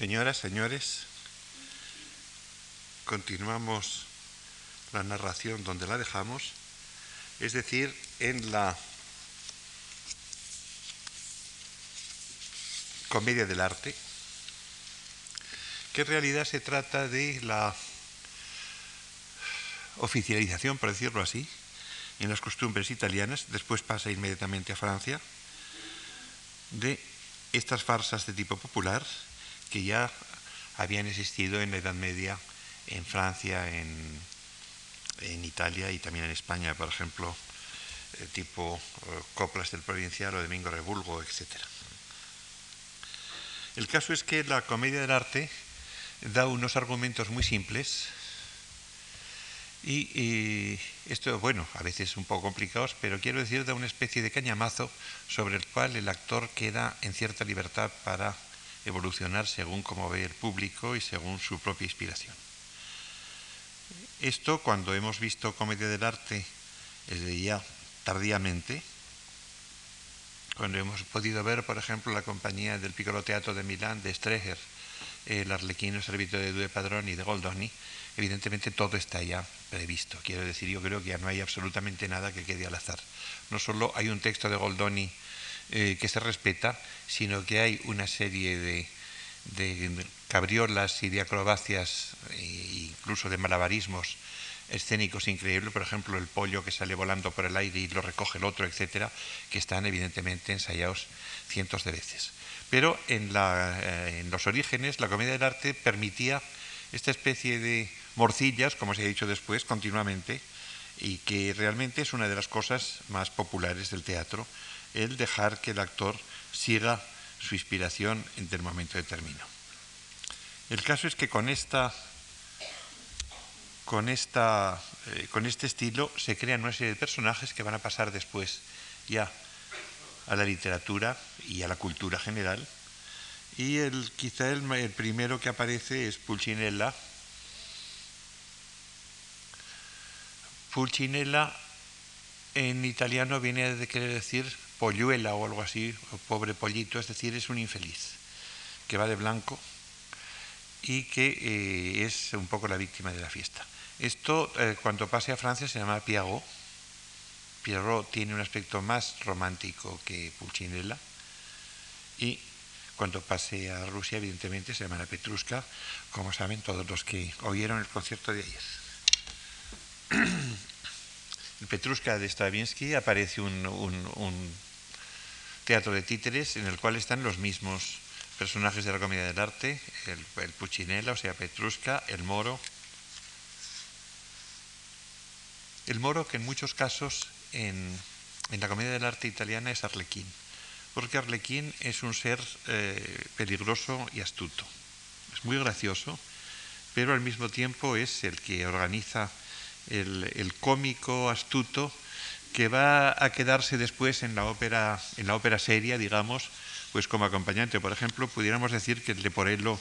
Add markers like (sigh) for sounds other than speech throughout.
Señoras, señores, continuamos la narración donde la dejamos, es decir, en la comedia del arte, que en realidad se trata de la oficialización, por decirlo así, en las costumbres italianas, después pasa inmediatamente a Francia, de estas farsas de tipo popular que ya habían existido en la Edad Media en Francia, en, Italia y también en España, por ejemplo, eh, tipo eh, Coplas del Provincial o Domingo Rebulgo, etc. El caso es que la comedia del arte da unos argumentos muy simples y, esto, bueno, a veces un poco complicados, pero quiero decir, da una especie de cañamazo sobre el cual el actor queda en cierta libertad para evolucionar según como ve el público y según su propia inspiración. Esto, cuando hemos visto comedia del arte, desde ya tardíamente, cuando hemos podido ver, por ejemplo, la compañía del Piccolo Teatro de Milán, de Streger, el Arlequino Servito de Due Padroni de Goldoni, evidentemente todo está ya previsto. Quiero decir, yo creo que ya no hay absolutamente nada que quede al azar. No solo hay un texto de Goldoni eh, que se respeta, sino que hay una serie de, cabriolas y de acrobacias, e incluso de malabarismos escénicos increíbles, por ejemplo, el pollo que sale volando por el aire y lo recoge el otro, etcétera, que están evidentemente ensayados cientos de veces. Pero en, eh, en los orígenes, la comedia del arte permitía esta especie de morcillas, como se ha dicho después, continuamente, y que realmente es una de las cosas más populares del teatro, el dejar que el actor siga su inspiración en el momento determinado. El caso es que con esta con, esta, eh, con este estilo se crean una serie de personajes que van a pasar después ya a la literatura y a la cultura general. Y el, quizá el, primero que aparece es Pulcinella, Pulcinella en italiano viene a querer decir polluela o algo así, o pobre pollito, es decir, es un infeliz que va de blanco y que eh, es un poco la víctima de la fiesta. Esto, eh, cuando pase a Francia, se llama Piagot. Pierrot tiene un aspecto más romántico que Pulcinella. Y cuando pase a Rusia, evidentemente, se llama Petrushka, como saben todos los que oyeron el concierto de ayer. (clears throat) Petrushka de Stravinsky aparece un, teatro de títeres en el cual están los mismos personajes de la comedia del arte, el, el Puccinella, o sea, Petrushka, el moro. El moro que en muchos casos en, la comedia del arte italiana es Arlequín, porque Arlequín es un ser eh, peligroso y astuto. Es muy gracioso, pero al mismo tiempo es el que organiza el, cómico astuto que va a quedarse después en la ópera, en la ópera seria, digamos, pues como acompañante. Por ejemplo, pudiéramos decir que el Leporello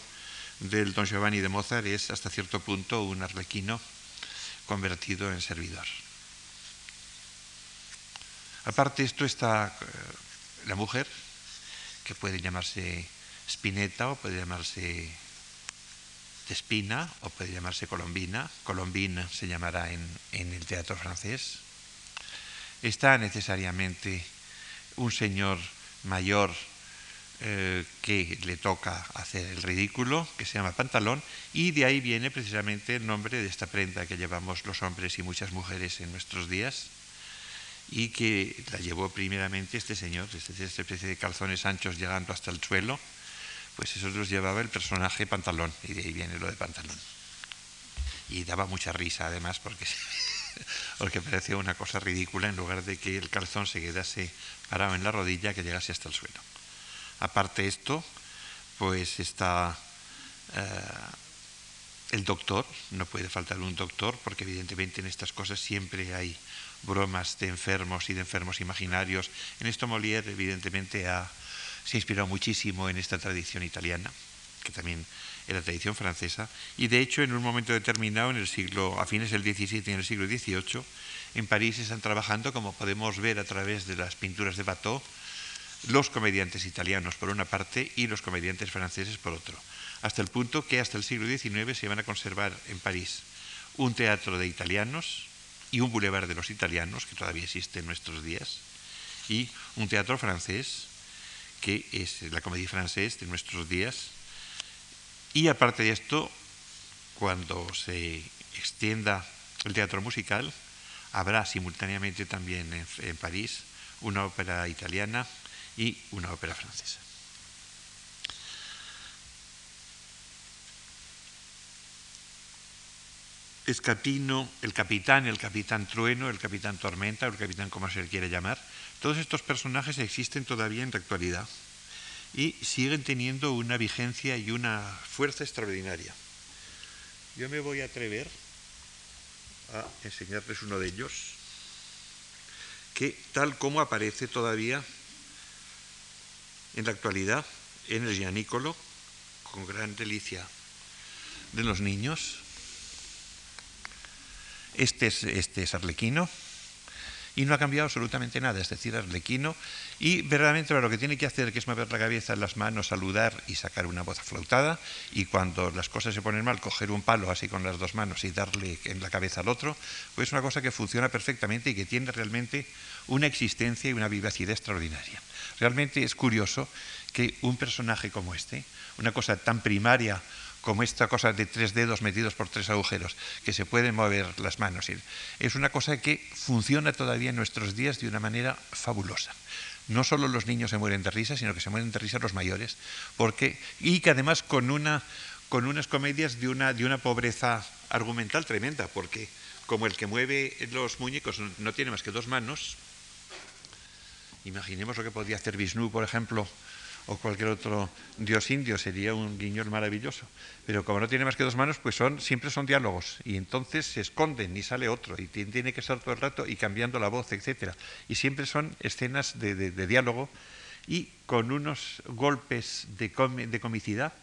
del Don Giovanni de Mozart es hasta cierto punto un arlequino convertido en servidor. Aparte esto está eh, la mujer, que puede llamarse Spinetta o puede llamarse Espina, o puede llamarse Colombina, Colombina se llamará en, el teatro francés. Está necesariamente un señor mayor eh, que le toca hacer el ridículo, que se llama pantalón, y de ahí viene precisamente el nombre de esta prenda que llevamos los hombres y muchas mujeres en nuestros días, y que la llevó primeramente este señor, esta especie de calzones anchos llegando hasta el suelo, pues eso los llevaba el personaje pantalón, y de ahí viene lo de pantalón. Y daba mucha risa además porque, (laughs) (laughs) porque parecía una cosa ridícula en lugar de que el calzón se quedase parado en la rodilla que llegase hasta el suelo. Aparte esto, pues está eh, el doctor, no puede faltar un doctor porque evidentemente en estas cosas siempre hay bromas de enfermos y de enfermos imaginarios. En esto Molière evidentemente se ha inspirado muchísimo en esta tradición italiana, que también era tradición francesa, y de hecho en un momento determinado, en el siglo, a fines del XVII y en el siglo XVIII, en París están trabajando, como podemos ver a través de las pinturas de Bateau, los comediantes italianos por una parte y los comediantes franceses por otro, hasta el punto que hasta el siglo XIX se van a conservar en París un teatro de italianos y un boulevard de los italianos, que todavía existe en nuestros días, y un teatro francés, que es la comedia francés de nuestros días. Y aparte de esto, cuando se extienda el teatro musical, habrá simultáneamente también en, París una ópera italiana y una ópera francesa. Escapino, el capitán, el capitán trueno, el capitán tormenta, el capitán como se le quiere llamar, todos estos personajes existen todavía en la actualidad y siguen teniendo una vigencia y una fuerza extraordinaria. Yo me voy a atrever a enseñarles uno de ellos, que tal como aparece todavía en la actualidad en el Gianicolo, con gran delicia de los niños. Este es, este es Arlequino, y no ha cambiado absolutamente nada, es decir, arlequino, y verdaderamente lo que tiene que hacer que es mover la cabeza, las manos, saludar y sacar una voz aflautada, y cuando las cosas se ponen mal, coger un palo así con las dos manos y darle en la cabeza al otro, pues es una cosa que funciona perfectamente y que tiene realmente una existencia y una vivacidad extraordinaria. Realmente es curioso que un personaje como este, una cosa tan primaria como esta cosa de tres dedos metidos por tres agujeros, que se pueden mover las manos. Es una cosa que funciona todavía en nuestros días de una manera fabulosa. No solo los niños se mueren de risa, sino que se mueren de risa los mayores, porque, y que además con, una, con unas comedias de una, de una pobreza argumental tremenda, porque como el que mueve los muñecos no tiene más que dos manos, imaginemos lo que podía hacer Vishnu, por ejemplo, o cualquier otro dios indio, sería un guiñol maravilloso. Pero como no tiene más que dos manos, pues son, siempre son diálogos, y entonces se esconden y sale otro, y tiene que estar todo el rato y cambiando la voz, etc. Y siempre son escenas de, diálogo y con unos golpes de, de comicidad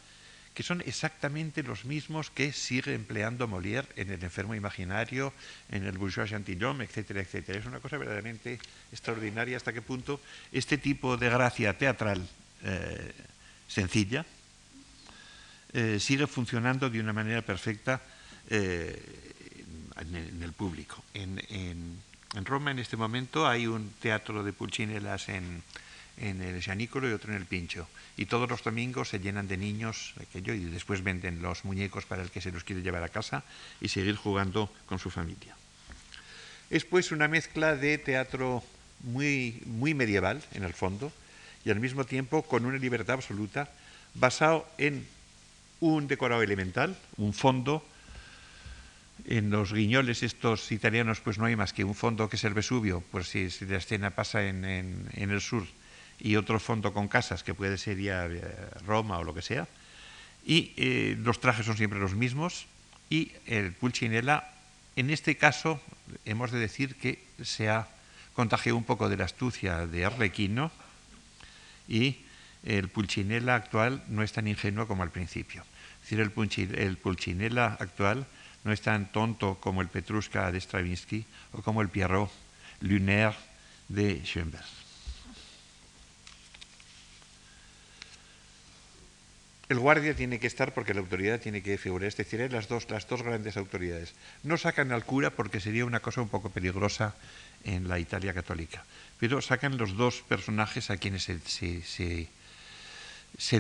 que son exactamente los mismos que sigue empleando Molière en El enfermo imaginario, en El bourgeois gentilhomme, etcétera, etcétera. Es una cosa verdaderamente extraordinaria hasta qué punto este tipo de gracia teatral eh, sencilla, eh, sigue funcionando de una manera perfecta eh, en, el público. En, Roma en este momento hay un teatro de pulchinelas en, el Gianicolo y otro en el Pincho. Y todos los domingos se llenan de niños aquello, y después venden los muñecos para el que se los quiere llevar a casa y seguir jugando con su familia. Es pues una mezcla de teatro muy, muy medieval, en el fondo, y al mismo tiempo con una libertad absoluta, basado en un decorado elemental, un fondo. En los guiñoles estos italianos pues no hay más que un fondo que es el Vesubio, pues si, la escena pasa en, el sur, y otro fondo con casas que puede ser eh, Roma o lo que sea. Y eh, los trajes son siempre los mismos y el Pulcinella, en este caso, hemos de decir que se ha contagiado un poco de la astucia de Arlequino, y el Pulcinella actual no es tan ingenuo como al principio. Es decir, el, el Pulcinella actual no es tan tonto como el Petrushka de Stravinsky o como el Pierrot Lunaire de Schoenberg. El guardia tiene que estar porque la autoridad tiene que figurar, es decir, las dos, las dos grandes autoridades. No sacan al cura porque sería una cosa un poco peligrosa en la Italia católica pero sacan los dos personajes a quienes se,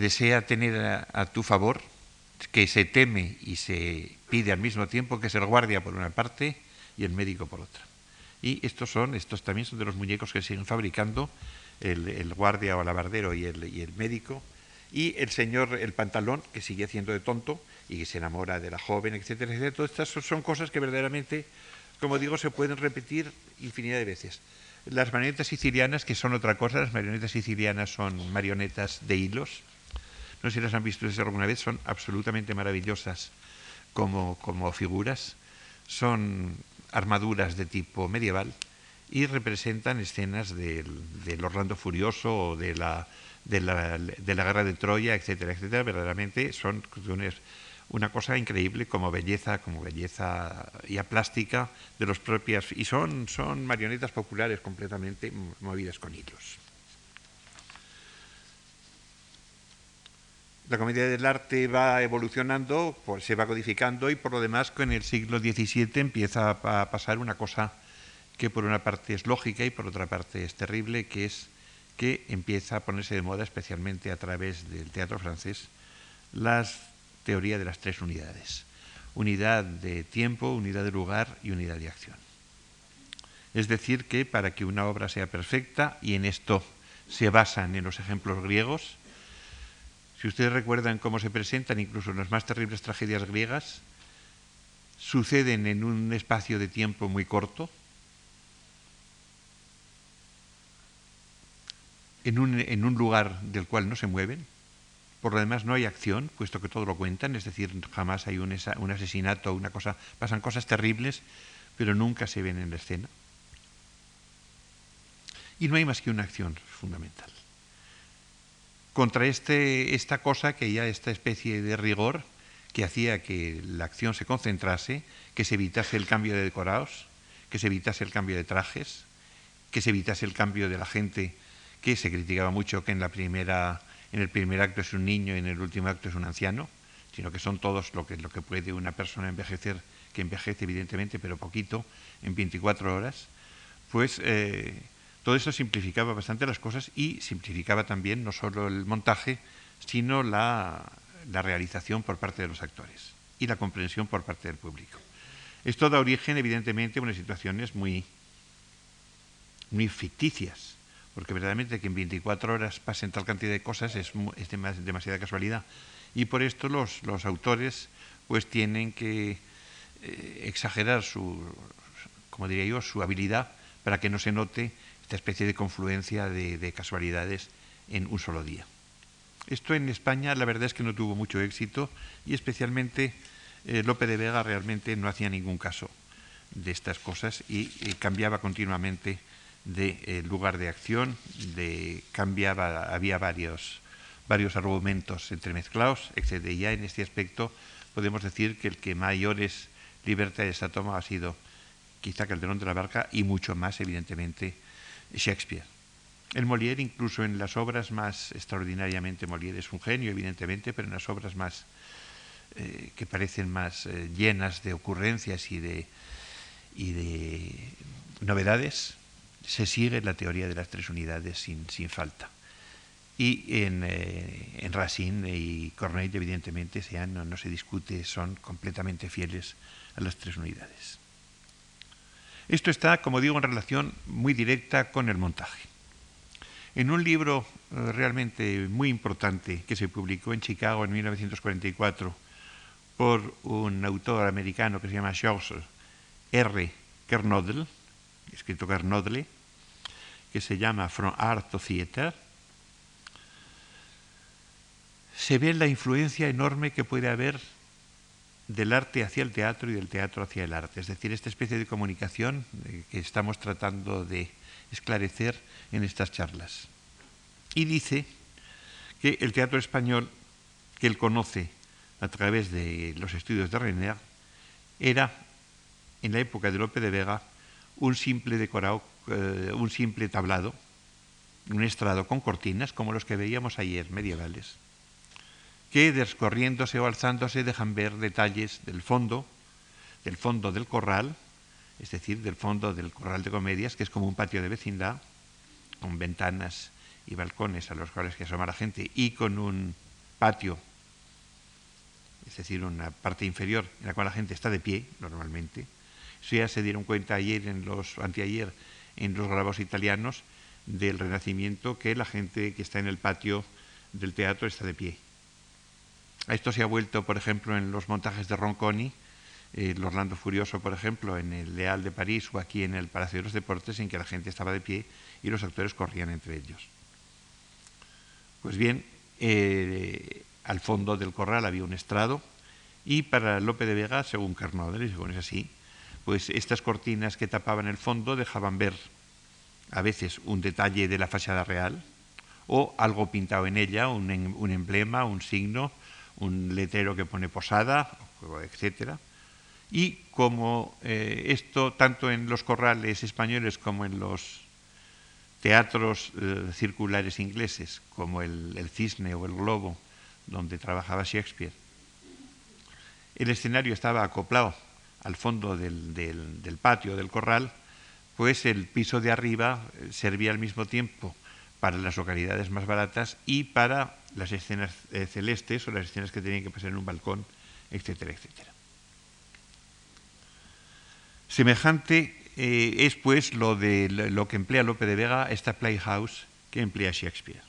desea tener a, tu favor, que se teme y se pide al mismo tiempo, que es el guardia por una parte y el médico por otra. Y estos son, estos también son de los muñecos que siguen fabricando, el, guardia o alabardero y el, y el médico, y el señor, el pantalón, que sigue haciendo de tonto y que se enamora de la joven, etcétera, etcétera. Todas estas son cosas que verdaderamente, como digo, se pueden repetir infinidad de veces. Las marionetas sicilianas, que son otra cosa, las marionetas sicilianas son marionetas de hilos. No sé si las han visto alguna vez, son absolutamente maravillosas como, como figuras. Son armaduras de tipo medieval y representan escenas del, del Orlando Furioso o de la, de la, de la guerra de Troya, etcétera, etcétera. Verdaderamente son una cosa increíble como belleza, como belleza ya plástica de los propias y son, son marionetas populares completamente movidas con hilos. la comedia del arte va evolucionando, pues se va codificando y por lo demás en el siglo XVII empieza a pasar una cosa que por una parte es lógica y por otra parte es terrible, que es que empieza a ponerse de moda, especialmente a través del teatro francés, la teoría de las tres unidades. Unidad de tiempo, unidad de lugar y unidad de acción. Es decir, que para que una obra sea perfecta, y en esto se basan en los ejemplos griegos, si ustedes recuerdan cómo se presentan incluso las más terribles tragedias griegas, suceden en un espacio de tiempo muy corto, en un, lugar del cual no se mueven. Por lo demás no hay acción, puesto que todo lo cuentan, es decir, jamás hay un, asesinato, una cosa, pasan cosas terribles, pero nunca se ven en la escena. Y no hay más que una acción fundamental. Contra este, esta cosa que ya esta especie de rigor que hacía que la acción se concentrase, que se evitase el cambio de decorados, que se evitase el cambio de trajes, que se evitase el cambio de la gente que se criticaba mucho que en, la primera, en el primer acto es un niño y en el último acto es un anciano, sino que son todos lo que, lo que puede una persona envejecer, que envejece evidentemente, pero poquito, en 24 horas, pues eh, todo eso simplificaba bastante las cosas y simplificaba también no solo el montaje, sino la, la realización por parte de los actores y la comprensión por parte del público. Esto da origen, evidentemente, a unas situaciones muy, muy ficticias, porque verdaderamente que en 24 horas pasen tal cantidad de cosas es, demasiada casualidad. Y por esto los, autores pues tienen que eh, exagerar su, como diría yo, su habilidad para que no se note esta especie de confluencia de, casualidades en un solo día. Esto en España la verdad es que no tuvo mucho éxito y especialmente eh, Lope de Vega realmente no hacía ningún caso de estas cosas y cambiaba continuamente de eh, lugar de acción, de cambiaba, había varios, varios argumentos entremezclados, etc. Y ya en este aspecto podemos decir que el que mayores libertades ha tomado ha sido quizá Calderón de la Barca y mucho más, evidentemente, Shakespeare. El Molière, incluso en las obras más extraordinariamente, Molière es un genio, evidentemente, pero en las obras más eh, que parecen más eh, llenas de ocurrencias y de, y de novedades, se sigue la teoría de las tres unidades sin, sin falta. Y en, eh, en, Racine y Corneille, evidentemente, no, no, se discute, son completamente fieles a las tres unidades. Esto está, como digo, en relación muy directa con el montaje. En un libro eh, realmente muy importante que se publicó en Chicago en 1944 por un autor americano que se llama George R. Kernodle, escrito Kernodle, que se llama From Art to Theater, se ve la influencia enorme que puede haber del arte hacia el teatro y del teatro hacia el arte. Es decir, esta especie de comunicación eh, que estamos tratando de esclarecer en estas charlas. Y dice que el teatro español, que él conoce a través de los estudios de René, era, en la época de Lope de Vega, un simple decorado eh, un simple tablado, un estrado con cortinas, como los que veíamos ayer, medievales, que descorriéndose o alzándose dejan ver detalles del fondo, del fondo del corral, es decir, del fondo del corral de comedias, que es como un patio de vecindad, con ventanas y balcones a los cuales que asoma la gente, y con un patio, es decir, una parte inferior en la cual la gente está de pie normalmente. Eso ya se dieron cuenta ayer en los anteayer en los grabados italianos del Renacimiento que la gente que está en el patio del teatro está de pie. A esto se ha vuelto, por ejemplo, en los montajes de Ronconi, el Orlando Furioso, por ejemplo, en el Leal de París o aquí en el Palacio de los Deportes, en que la gente estaba de pie y los actores corrían entre ellos. Pues bien, eh, al fondo del corral había un estrado y para Lope de Vega, según Carnodel, y según es así, pues estas cortinas que tapaban el fondo dejaban ver a veces un detalle de la fachada real o algo pintado en ella, un, emblema, un signo, un letrero que pone posada, etcétera. Y como eh, esto, tanto en los corrales españoles como en los teatros eh, circulares ingleses, como el, cisne o el globo, donde trabajaba Shakespeare. El escenario estaba acoplado al fondo del, del patio del corral, pues el piso de arriba eh, servía al mismo tiempo para las localidades más baratas y para las escenas eh, celestes o las escenas que tenían que pasar en un balcón, etcétera, etcétera. Semejante eh, es pues lo de lo que emplea Lope de Vega, esta playhouse que emplea Shakespeare.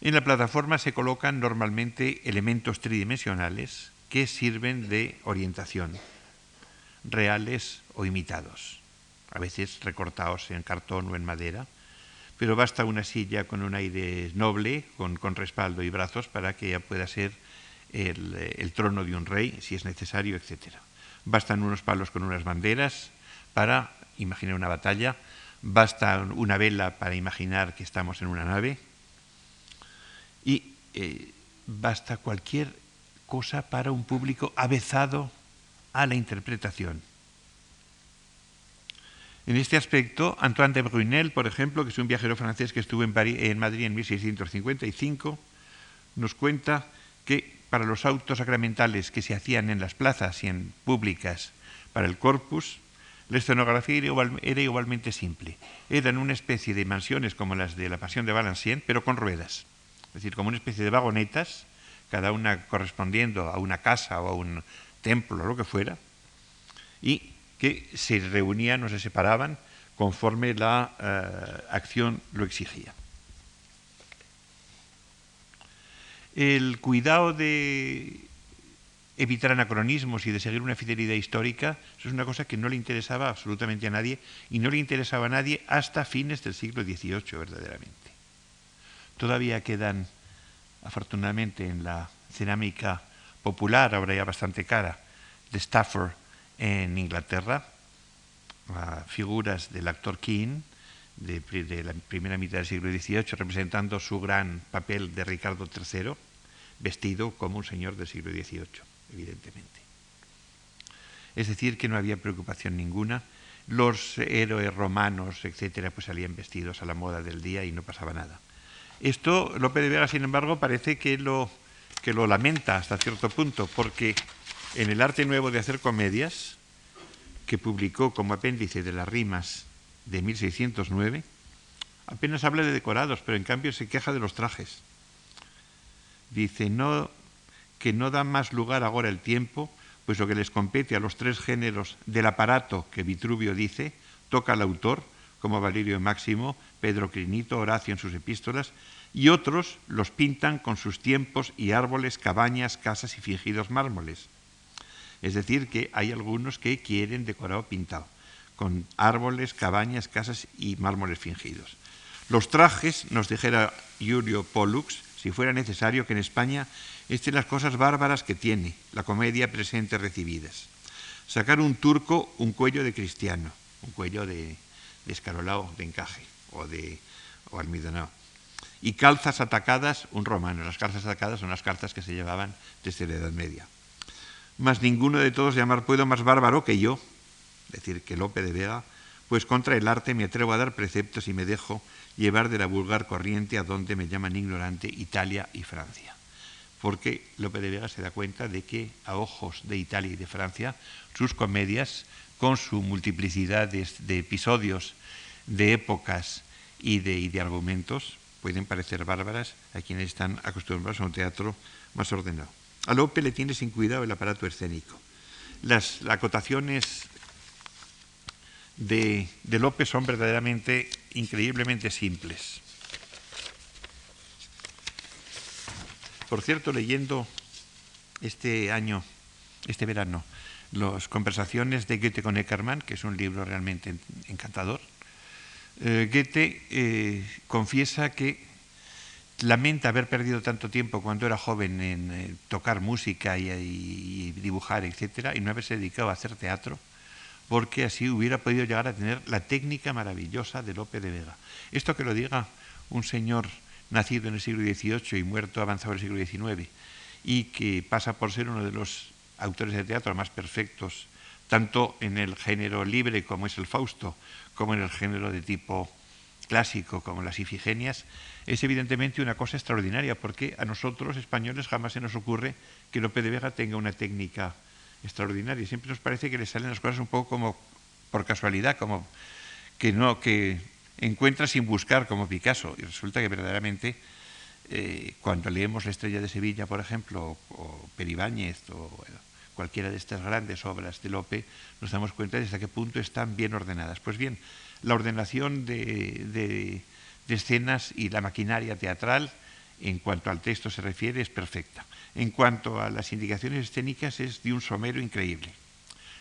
En la plataforma se colocan normalmente elementos tridimensionales que sirven de orientación, reales o imitados, a veces recortados en cartón o en madera, pero basta una silla con un aire noble, con, respaldo y brazos, para que ella pueda ser el, trono de un rey, si es necesario, etc. Bastan unos palos con unas banderas para imaginar una batalla, basta una vela para imaginar que estamos en una nave, y eh, basta cualquier cosa para un público avezado a la interpretación. En este aspecto, Antoine de Brunel, por ejemplo, que es un viajero francés que estuvo en, en Madrid en 1655, nos cuenta que para los autos sacramentales que se hacían en las plazas y en públicas para el corpus, la escenografía era, igualmente simple. Eran una especie de mansiones como las de la Pasión de Valenciennes, pero con ruedas. Es decir, como una especie de vagonetas, cada una correspondiendo a una casa o a un templo o lo que fuera, y que se reunían o se separaban conforme la eh, acción lo exigía. El cuidado de evitar anacronismos y de seguir una fidelidad histórica, eso es una cosa que no le interesaba absolutamente a nadie y no le interesaba a nadie hasta fines del siglo XVIII verdaderamente. Todavía quedan, afortunadamente, en la cerámica popular, ahora ya bastante cara, de Stafford en Inglaterra, figuras del actor King de, la primera mitad del siglo XVIII, representando su gran papel de Ricardo III, vestido como un señor del siglo XVIII, evidentemente. Es decir, que no había preocupación ninguna. Los héroes romanos, etcétera, pues salían vestidos a la moda del día y no pasaba nada. Esto Lope de Vega, sin embargo, parece que lo, que lo lamenta hasta cierto punto, porque en el arte nuevo de hacer comedias, que publicó como apéndice de las rimas de 1609, apenas habla de decorados, pero en cambio se queja de los trajes. Dice no, que no da más lugar ahora el tiempo, pues lo que les compete a los tres géneros del aparato que Vitruvio dice, toca al autor, como Valerio Máximo, Pedro Crinito, Horacio en sus epístolas, y otros los pintan con sus tiempos y árboles, cabañas, casas y fingidos mármoles. Es decir, que hay algunos que quieren decorado pintado, con árboles, cabañas, casas y mármoles fingidos. Los trajes, nos dijera Julio Pollux, si fuera necesario que en España estén las cosas bárbaras que tiene la comedia presente recibidas. Sacar un turco un cuello de cristiano, un cuello de, de escarolao, de encaje o de o almidonado. Y calzas atacadas, un romano. Las calzas atacadas son las calzas que se llevaban desde la Edad Media mas ninguno de todos llamar puedo más bárbaro que yo, decir que Lope de Vega, pues contra el arte me atrevo a dar preceptos y me dejo llevar de la vulgar corriente a donde me llaman ignorante Italia y Francia. Porque Lope de Vega se da cuenta de que a ojos de Italia y de Francia, sus comedias, con su multiplicidad de, episodios, de épocas y de, y de argumentos, pueden parecer bárbaras a quienes están acostumbrados a un teatro más ordenado. A Lope le tiene sin cuidado el aparato escénico. Las acotaciones de, de Lope son verdaderamente increíblemente simples. Por cierto, leyendo este año, este verano, las conversaciones de Goethe con Eckermann, que es un libro realmente encantador, eh, Goethe eh, confiesa que lamenta haber perdido tanto tiempo cuando era joven en eh, tocar música y, dibujar, etcétera, y no haberse dedicado a hacer teatro, porque así hubiera podido llegar a tener la técnica maravillosa de Lope de Vega. Esto que lo diga un señor nacido en el siglo XVIII y muerto avanzado en el siglo XIX, y que pasa por ser uno de los autores de teatro más perfectos, tanto en el género libre como es el Fausto, como en el género de tipo clásico como las Ifigenias, es evidentemente una cosa extraordinaria, porque a nosotros, españoles, jamás se nos ocurre que Lope de Vega tenga una técnica extraordinaria. Siempre nos parece que le salen las cosas un poco como por casualidad, como que no, que encuentra sin buscar, como Picasso. Y resulta que verdaderamente eh, cuando leemos La estrella de Sevilla, por ejemplo, o, Peribáñez, o cualquiera de estas grandes obras de Lope, nos damos cuenta de hasta qué punto están bien ordenadas. Pues bien, la ordenación de, escenas y la maquinaria teatral, en cuanto al texto se refiere, es perfecta. En cuanto a las indicaciones escénicas, es de un somero increíble.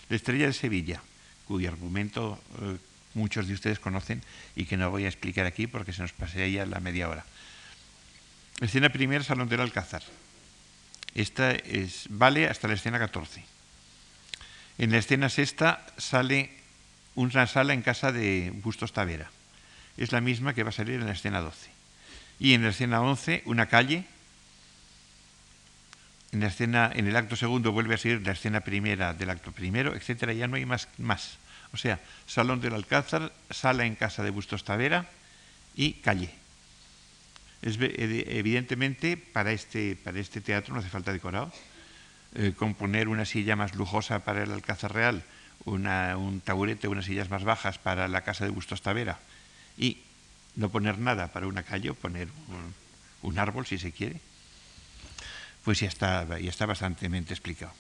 La estrella de Sevilla, cuyo argumento eh, muchos de ustedes conocen y que no voy a explicar aquí porque se nos pasaría la media hora. Escena primera, Salón del Alcázar. Esta es, vale hasta la escena 14. En la escena sexta sale una sala en casa de Bustos Tavera. Es la misma que va a salir en la escena 12. Y en la escena 11, una calle. En, la escena, en el acto segundo vuelve a ser la escena primera del acto primero, etcétera. Ya no hay más. más. O sea, Salón del Alcázar, sala en casa de Bustos Tavera y calle. Es, evidentemente, para este, para este teatro no hace falta decorado. Eh, componer una silla más lujosa para el Alcázar Real, un taburete, unas sillas más bajas para la casa de Bustos Tavera y no poner nada para una calle, poner un, árbol si se quiere, pues ya está, ya está bastante explicado.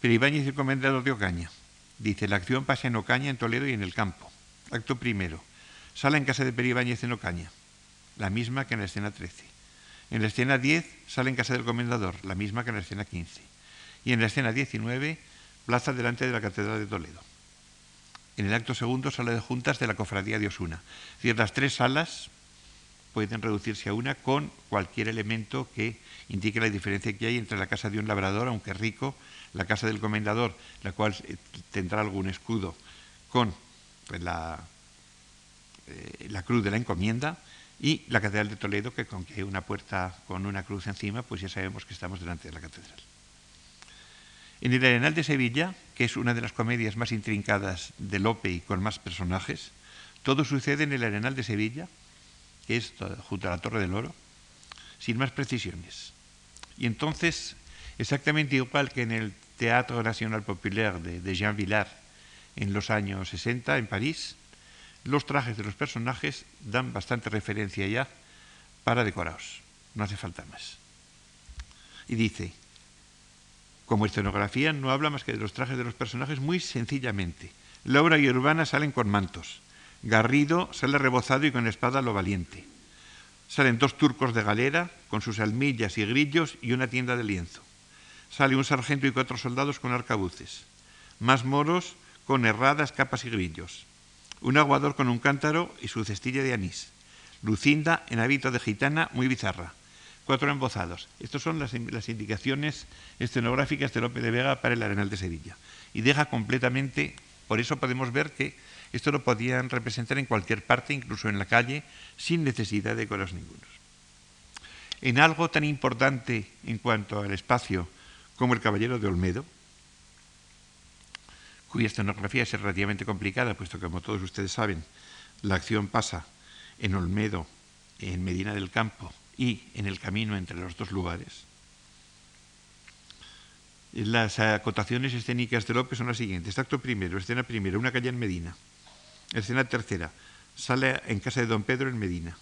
Pero Ibáñez, el comendador de Ocaña, dice, la acción pasa en Ocaña, en Toledo y en el campo. Acto primero, sala en casa de Peribáñez en Ocaña la misma que en la escena 13. En la escena 10 sale en casa del comendador, la misma que en la escena 15. Y en la escena 19, plaza delante de la Catedral de Toledo. En el acto segundo, sala de juntas de la Cofradía de Osuna. Es decir, las tres salas pueden reducirse a una con cualquier elemento que indique la diferencia que hay entre la casa de un labrador, aunque rico, la casa del comendador, la cual eh, tendrá algún escudo, con pues, la, eh, la cruz de la encomienda, y la Catedral de Toledo, que con que una puerta con una cruz encima, pues ya sabemos que estamos delante de la catedral. En el Arenal de Sevilla, que es una de las comedias más intrincadas de Lope y con más personajes, todo sucede en el Arenal de Sevilla, que es junto a la Torre del Oro, sin más precisiones. Y entonces, exactamente igual que en el Teatro Nacional Populaire de, de Jean Villard en los años 60 en París, los trajes de los personajes dan bastante referencia ya para decorados. No hace falta más. Y dice, como escenografía no habla más que de los trajes de los personajes muy sencillamente. Laura y Urbana salen con mantos. Garrido sale rebozado y con espada lo valiente. Salen dos turcos de galera con sus almillas y grillos y una tienda de lienzo. Sale un sargento y cuatro soldados con arcabuces. Más moros con herradas, capas y grillos un aguador con un cántaro y su cestilla de anís. Lucinda en hábito de gitana muy bizarra. Cuatro embozados. Estas son las, indicaciones escenográficas de Lope de Vega para el Arenal de Sevilla. Y deja completamente, por eso podemos ver que esto lo podían representar en cualquier parte, incluso en la calle, sin necesidad de coros ningunos. En algo tan importante en cuanto al espacio como el Caballero de Olmedo, cuya escenografía es relativamente complicada, puesto que, como todos ustedes saben, la acción pasa en Olmedo, en Medina del Campo y en el camino entre los dos lugares. Las acotaciones escénicas de López son las siguientes. Acto primero, escena primera, una calle en Medina. Escena tercera, sala en casa de don Pedro en Medina.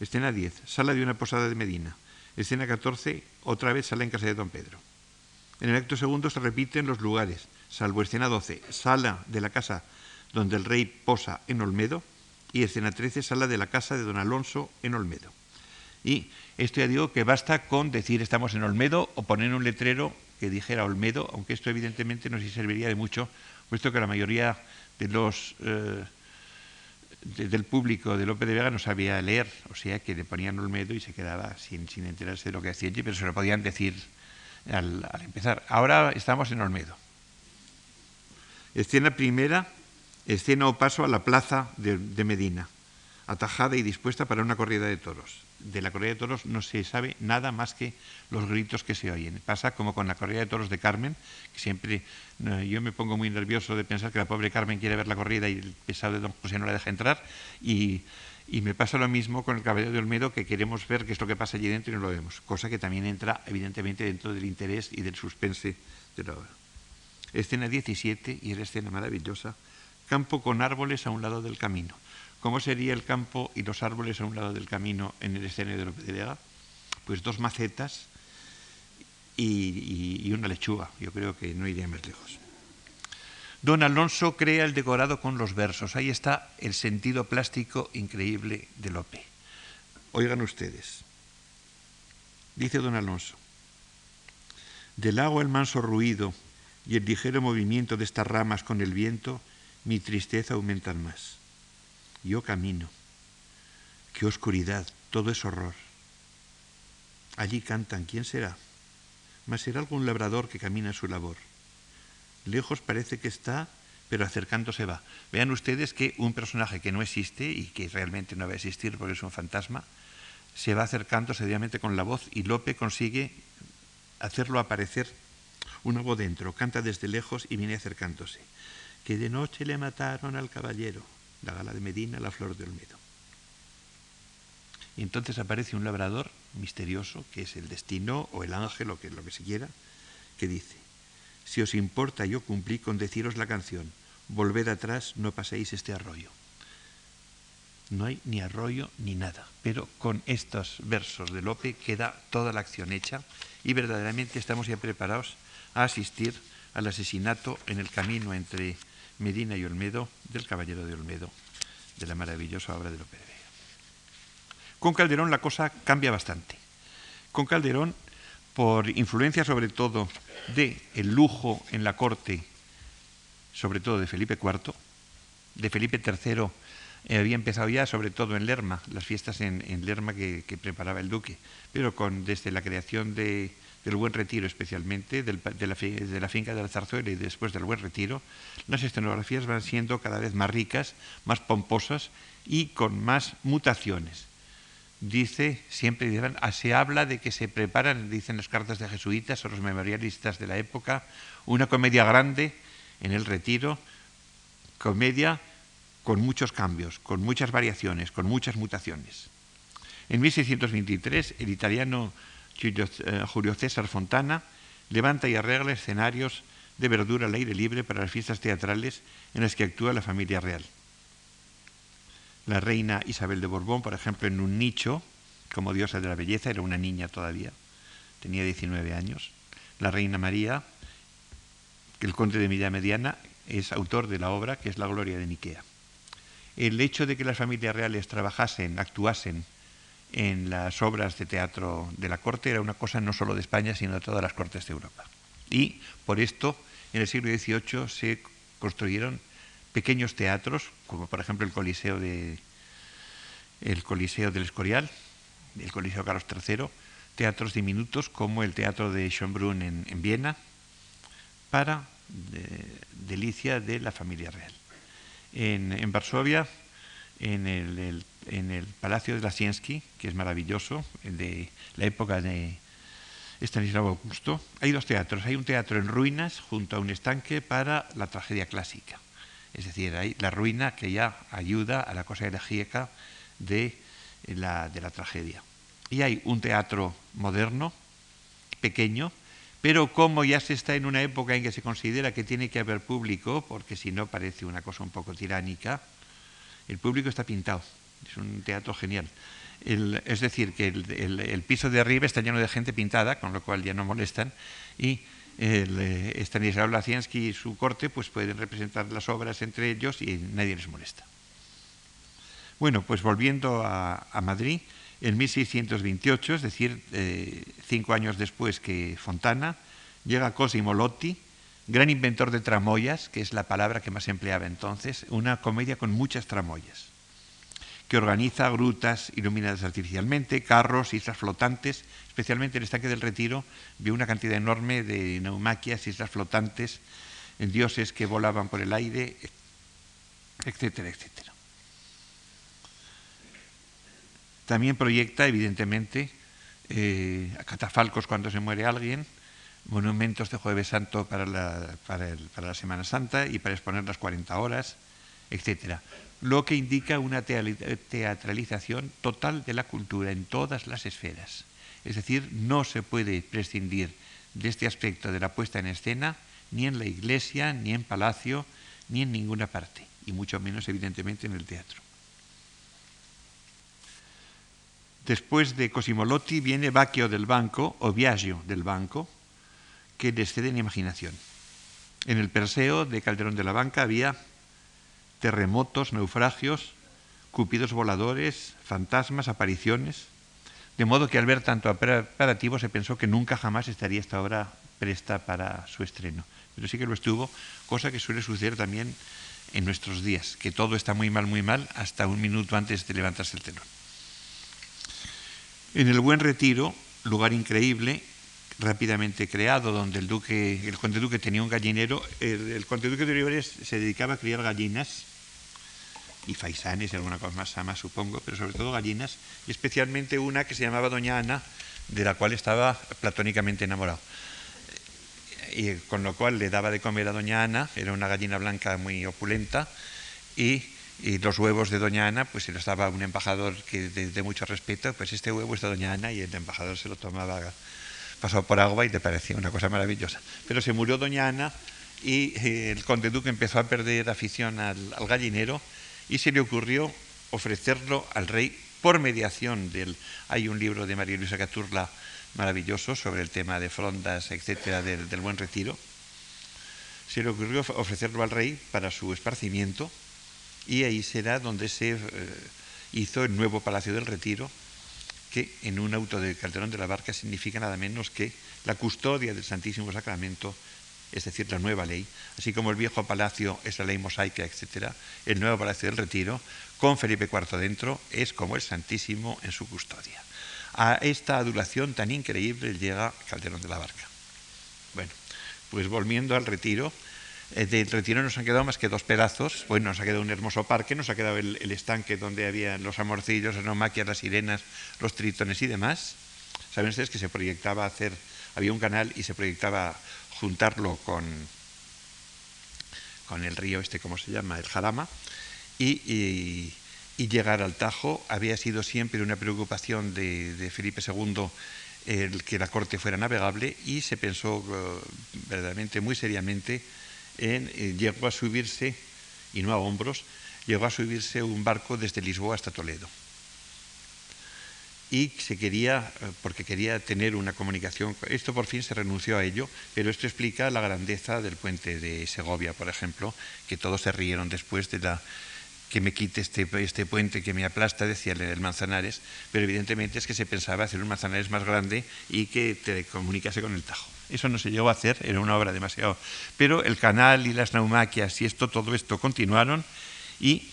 Escena 10, sala de una posada de Medina. Escena 14, otra vez sala en casa de don Pedro. En el acto segundo se repiten los lugares, salvo escena 12, sala de la casa donde el rey posa en Olmedo, y escena 13, sala de la casa de don Alonso en Olmedo. Y esto ya digo que basta con decir estamos en Olmedo o poner un letrero que dijera Olmedo, aunque esto evidentemente no se serviría de mucho, puesto que la mayoría de los eh, del público de López de Vega no sabía leer, o sea que le ponían Olmedo y se quedaba sin, sin enterarse de lo que hacía allí, pero se lo podían decir al empezar. Ahora estamos en Olmedo. Escena primera, escena o paso a la plaza de, Medina, atajada y dispuesta para una corrida de toros. De la corrida de toros no se sabe nada más que los gritos que se oyen. Pasa como con la corrida de toros de Carmen, que siempre yo me pongo muy nervioso de pensar que la pobre Carmen quiere ver la corrida y el pesado de don José no la deja entrar. Y, Y me pasa lo mismo con el Caballero de Olmedo, que queremos ver qué es lo que pasa allí dentro y no lo vemos, cosa que también entra evidentemente dentro del interés y del suspense de la obra. Escena 17, y es la escena maravillosa, campo con árboles a un lado del camino. ¿Cómo sería el campo y los árboles a un lado del camino en el escenario de Lope de Vega? Pues dos macetas y, y una lechuga. Yo creo que no iría más lejos. Don Alonso crea el decorado con los versos. Ahí está el sentido plástico increíble de Lope. Oigan ustedes. Dice don Alonso, del agua el manso ruido y el ligero movimiento de estas ramas con el viento, mi tristeza aumentan más. Yo camino. Qué oscuridad, todo es horror. Allí cantan, ¿quién será? Mas será algún labrador que camina su labor lejos parece que está, pero acercándose va. Vean ustedes que un personaje que no existe y que realmente no va a existir porque es un fantasma, se va acercando seriamente con la voz y Lope consigue hacerlo aparecer una voz dentro, canta desde lejos y viene acercándose. Que de noche le mataron al caballero, la gala de Medina, la flor de Olmedo. Y entonces aparece un labrador misterioso, que es el destino o el ángel o que, lo que se quiera, que dice, si os importa, yo cumplí con deciros la canción. Volved atrás, no paséis este arroyo. No hay ni arroyo ni nada, pero con estos versos de Lope queda toda la acción hecha y verdaderamente estamos ya preparados a asistir al asesinato en el camino entre Medina y Olmedo del Caballero de Olmedo, de la maravillosa obra de Lope de Vega. Con Calderón la cosa cambia bastante. Con Calderón por influencia sobre todo de el lujo en la corte, sobre todo de Felipe IV, de Felipe III eh, había empezado ya, sobre todo en Lerma, las fiestas en, Lerma que, preparaba el duque, pero con, desde la creación del Buen Retiro especialmente, de, la, finca de la Zarzuela y después del Buen Retiro, las escenografías van siendo cada vez más ricas, más pomposas y con más mutaciones dice, siempre ah, se habla de que se preparan, dicen las cartas de jesuitas o los memorialistas de la época, una comedia grande en el retiro, comedia con muchos cambios, con muchas variaciones, con muchas mutaciones. En 1623, el italiano Julio César Fontana levanta y arregla escenarios de verdura al aire libre para las fiestas teatrales en las que actúa la familia real la reina Isabel de Borbón, por ejemplo, en un nicho como diosa de la belleza, era una niña todavía, tenía 19 años. La reina María, el conde de Milla Mediana, es autor de la obra que es La Gloria de Niquea. El hecho de que las familias reales trabajasen, actuasen en las obras de teatro de la corte era una cosa no solo de España, sino de todas las cortes de Europa. Y por esto, en el siglo XVIII se construyeron pequeños teatros, como por ejemplo el Coliseo, de, el Coliseo del Escorial, el Coliseo Carlos III, teatros diminutos como el Teatro de Schönbrunn en, en Viena, para delicia de la familia real. En, en Varsovia, en el, en el, Palacio de Lasiensky, que es maravilloso, de la época de Stanislao Augusto, hay dos teatros. Hay un teatro en ruinas junto a un estanque para la tragedia clásica es decir, hay la ruina que ya ayuda a la cosa elegíaca de la, de la tragedia. Y hay un teatro moderno, pequeño, pero como ya se está en una época en que se considera que tiene que haber público, porque si no parece una cosa un poco tiránica, el público está pintado. Es un teatro genial. es decir, que el, piso de arriba está lleno de gente pintada, con lo cual ya no molestan, y eh, Laciensky y su corte pues pueden representar las obras entre ellos y nadie les molesta. Bueno, pues volviendo a, Madrid, en 1628, es decir, eh, cinco años después que Fontana, llega Cosimo Lotti, gran inventor de tramoyas, que es la palabra que más empleaba entonces, una comedia con muchas tramoyas que organiza grutas iluminadas artificialmente, carros, islas flotantes, especialmente en el estanque del Retiro, vio una cantidad enorme de neumaquias, islas flotantes, dioses que volaban por el aire, etcétera, etcétera. También proyecta, evidentemente, eh, catafalcos cuando se muere alguien, monumentos de Jueves Santo para la, para la Semana Santa y para exponer las 40 horas, etcétera lo que indica una teatralización total de la cultura en todas las esferas. Es decir, no se puede prescindir de este aspecto de la puesta en escena ni en la iglesia, ni en palacio, ni en ninguna parte, y mucho menos evidentemente en el teatro. Después de Cosimolotti viene Bacchio del Banco, o Biagio del Banco, que descede en imaginación. En el Perseo de Calderón de la Banca había terremotos, naufragios, cupidos voladores, fantasmas, apariciones, de modo que al ver tanto aparativo se pensó que nunca jamás estaría esta obra presta para su estreno. Pero sí que lo estuvo, cosa que suele suceder también en nuestros días, que todo está muy mal, muy mal, hasta un minuto antes de levantarse el telón. En el Buen Retiro, lugar increíble, rápidamente creado, donde el duque, el conde duque tenía un gallinero, el, conde duque de Olivares se dedicaba a criar gallinas y faisanes y alguna cosa más, más supongo, pero sobre todo gallinas, y especialmente una que se llamaba Doña Ana, de la cual estaba platónicamente enamorado. Y con lo cual le daba de comer a Doña Ana, era una gallina blanca muy opulenta, y, los huevos de Doña Ana, pues se los daba un embajador que de, mucho respeto, pues este huevo es de Doña Ana, y el embajador se lo tomaba pasado por agua y le parecía una cosa maravillosa. Pero se murió Doña Ana y eh, el conde duque empezó a perder afición al gallinero y se le ocurrió ofrecerlo al rey por mediación del... Hay un libro de María Luisa Caturla maravilloso sobre el tema de frondas, etcétera, del, buen retiro. Se le ocurrió ofrecerlo al rey para su esparcimiento y ahí será donde se eh, hizo el nuevo Palacio del Retiro, que en un auto de Calderón de la Barca significa nada menos que la custodia del Santísimo Sacramento es decir, la nueva ley, así como el viejo palacio es la ley mosaica, etc., el nuevo palacio del retiro, con Felipe IV dentro, es como el Santísimo en su custodia. A esta adulación tan increíble llega Calderón de la Barca. Bueno, pues volviendo al retiro, eh, del retiro nos han quedado más que dos pedazos. Bueno, nos ha quedado un hermoso parque, nos ha quedado el, estanque donde había los amorcillos, las naumaquias, las sirenas, los tritones y demás. Saben ustedes que se proyectaba hacer, había un canal y se proyectaba juntarlo con, con el río este, ¿cómo se llama? El Jarama, y, llegar al Tajo. Había sido siempre una preocupación de, Felipe II el que la corte fuera navegable y se pensó eh, verdaderamente muy seriamente en, eh, llegó a subirse, y no a hombros, llegó a subirse un barco desde Lisboa hasta Toledo y se quería, eh, porque quería tener una comunicación, esto por fin se renunció a ello, pero esto explica la grandeza del puente de Segovia, por ejemplo, que todos se rieron después de la que me quite este, este puente que me aplasta, decía el Manzanares, pero evidentemente es que se pensaba hacer un Manzanares más grande y que te comunicase con el Tajo. Eso no se llegó a hacer, era una obra demasiado. Pero el canal y las naumaquias y esto, todo esto continuaron y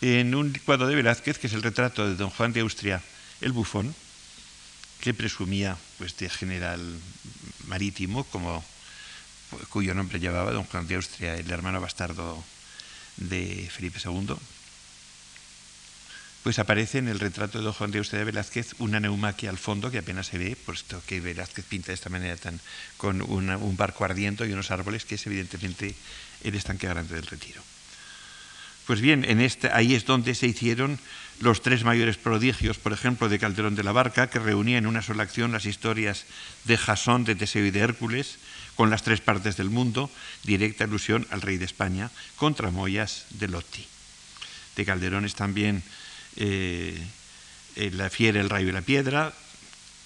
en un cuadro de Velázquez, que es el retrato de don Juan de Austria, el bufón, que presumía pues, de general marítimo, como, cuyo nombre llevaba don Juan de Austria, el hermano bastardo de Felipe II, pues aparece en el retrato de don Juan de Austria de Velázquez una neumaquia al fondo que apenas se ve, puesto que Velázquez pinta de esta manera tan con un barco ardiendo y unos árboles que es evidentemente el estanque grande del retiro. Pues bien, en ahí es donde se hicieron los tres mayores prodigios, por ejemplo, de Calderón de la Barca, que reunía en una sola acción las historias de Jasón, de Teseo y de Hércules, con las tres partes del mundo, directa alusión al rey de España, contra Moyas de Lotti. De Calderón es también eh, La fiera, el rayo y la piedra,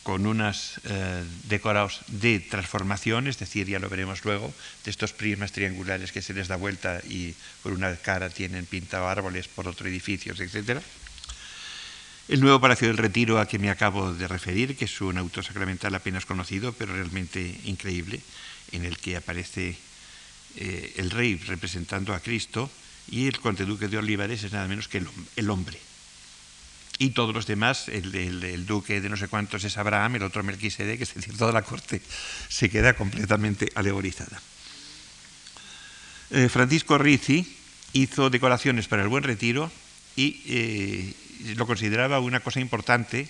con unos eh, decorados de transformación, es decir, ya lo veremos luego, de estos prismas triangulares que se les da vuelta y por una cara tienen pintado árboles, por otro edificios, etc. El nuevo Palacio del Retiro a que me acabo de referir, que es un auto sacramental apenas conocido, pero realmente increíble, en el que aparece eh, el rey representando a Cristo y el conde duque de Olivares es nada menos que el hombre y todos los demás, el, duque de no sé cuántos es Abraham, el otro Melquisedec, es decir, toda la corte se queda completamente alegorizada. Eh, Francisco Rizzi hizo decoraciones para el Buen Retiro y eh, lo consideraba una cosa importante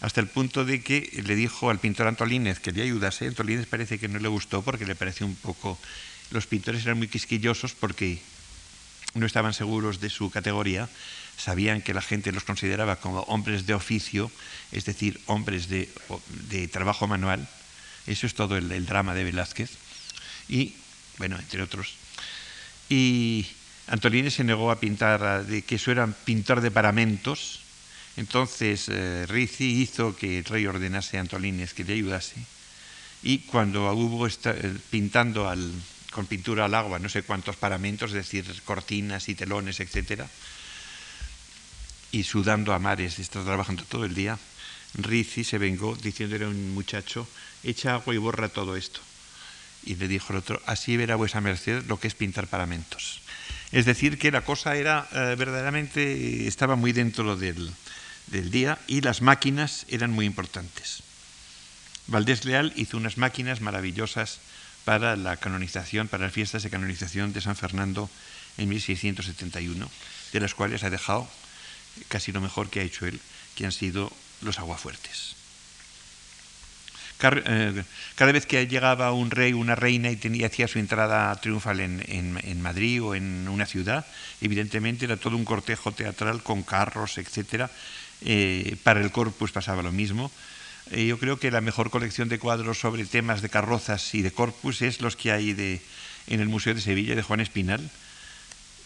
hasta el punto de que le dijo al pintor Antolínez que le ayudase. Antolínez parece que no le gustó porque le pareció un poco... Los pintores eran muy quisquillosos porque no estaban seguros de su categoría, sabían que la gente los consideraba como hombres de oficio, es decir, hombres de, trabajo manual. Eso es todo el, drama de Velázquez. Y, bueno, entre otros. Y Antolini se negó a pintar, de que eso era pintor de paramentos. Entonces eh, Rizzi hizo que el rey ordenase a Antolines que le ayudase. Y cuando hubo eh, pintando al, con pintura al agua no sé cuántos paramentos, es decir, cortinas y telones, etcétera, y sudando a mares, está trabajando todo el día, Rizzi se vengó diciéndole a un muchacho, echa agua y borra todo esto. Y le dijo el otro, así verá vuesa merced lo que es pintar paramentos. Es decir, que la cosa era eh, verdaderamente, estaba muy dentro del, del día y las máquinas eran muy importantes. Valdés Leal hizo unas máquinas maravillosas para la canonización, para las fiestas de canonización de San Fernando en 1671, de las cuales ha dejado casi lo mejor que ha hecho él, que han sido los aguafuertes. Eh, cada vez que llegaba un rey o una reina y tenía, hacía su entrada triunfal en, Madrid o en una ciudad, evidentemente era todo un cortejo teatral con carros, etc. Eh, para el corpus pasaba lo mismo. Eh, yo creo que la mejor colección de cuadros sobre temas de carrozas y de corpus es los que hay de, en el Museo de Sevilla de Juan Espinal,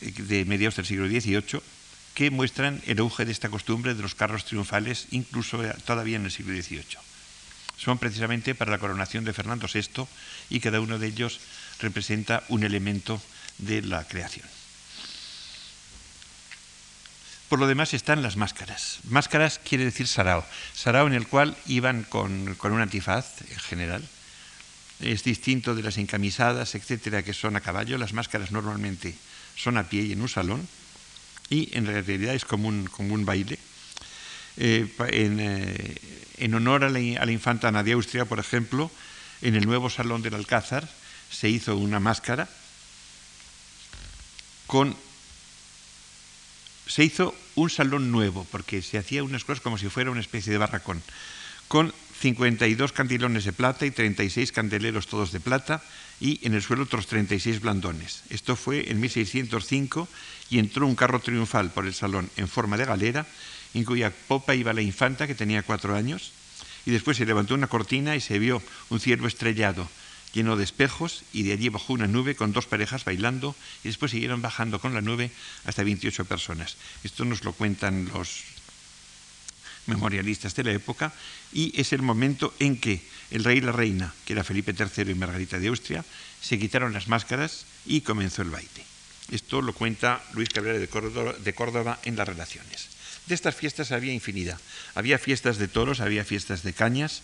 de mediados del siglo XVIII, que muestran el auge de esta costumbre de los carros triunfales, incluso todavía en el siglo XVIII. Son precisamente para la coronación de Fernando VI y cada uno de ellos representa un elemento de la creación. Por lo demás están las máscaras. Máscaras quiere decir sarao. Sarao en el cual iban con, con un antifaz en general. Es distinto de las encamisadas, etcétera, que son a caballo. Las máscaras normalmente son a pie y en un salón y en realidad es como un, como un baile. Eh, eh, en, honor a la, infanta Ana de Austria, por ejemplo, en el nuevo salón del Alcázar se hizo una máscara con... Se hizo un salón nuevo, porque se hacía unas cosas como si fuera una especie de barracón, con 52 cantilones de plata y 36 candeleros todos de plata y en el suelo otros 36 blandones. Esto fue en 1605 y entró un carro triunfal por el salón en forma de galera, en cuya popa iba la infanta que tenía cuatro años, y después se levantó una cortina y se vio un cielo estrellado lleno de espejos y de allí bajó una nube con dos parejas bailando y después siguieron bajando con la nube hasta 28 personas. Esto nos lo cuentan los memorialistas de la época y es el momento en que el rey y la reina, que era Felipe III y Margarita de Austria, se quitaron las máscaras y comenzó el baile. Esto lo cuenta Luis Cabrera de Córdoba, en las relaciones. De estas fiestas había infinidad. Había fiestas de toros, había fiestas de cañas.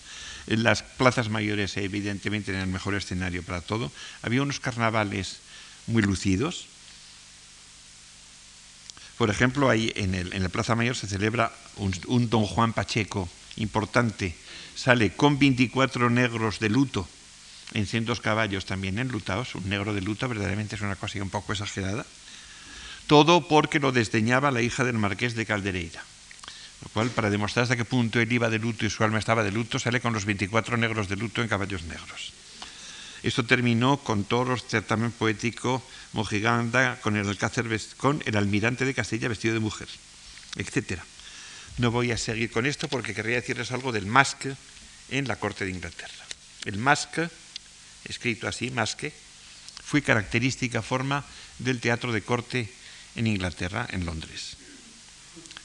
En las plazas mayores, evidentemente, eran el mejor escenario para todo. Había unos carnavales muy lucidos. Por ejemplo, ahí en, la Plaza Mayor se celebra un, un Don Juan Pacheco importante. Sale con 24 negros de luto en cientos caballos también enlutados, un negro de luto verdaderamente es una cosa un poco exagerada, todo porque lo desdeñaba la hija del marqués de Caldereira. Lo cual, para demostrar hasta qué punto él iba de luto y su alma estaba de luto, sale con los 24 negros de luto en caballos negros. Esto terminó con toros, certamen poético, mojiganda, con el alcácer, con el almirante de Castilla vestido de mujer, etc. No voy a seguir con esto porque querría decirles algo del masque en la corte de Inglaterra. El masque escrito así, más que, fue característica forma del teatro de corte en Inglaterra, en Londres,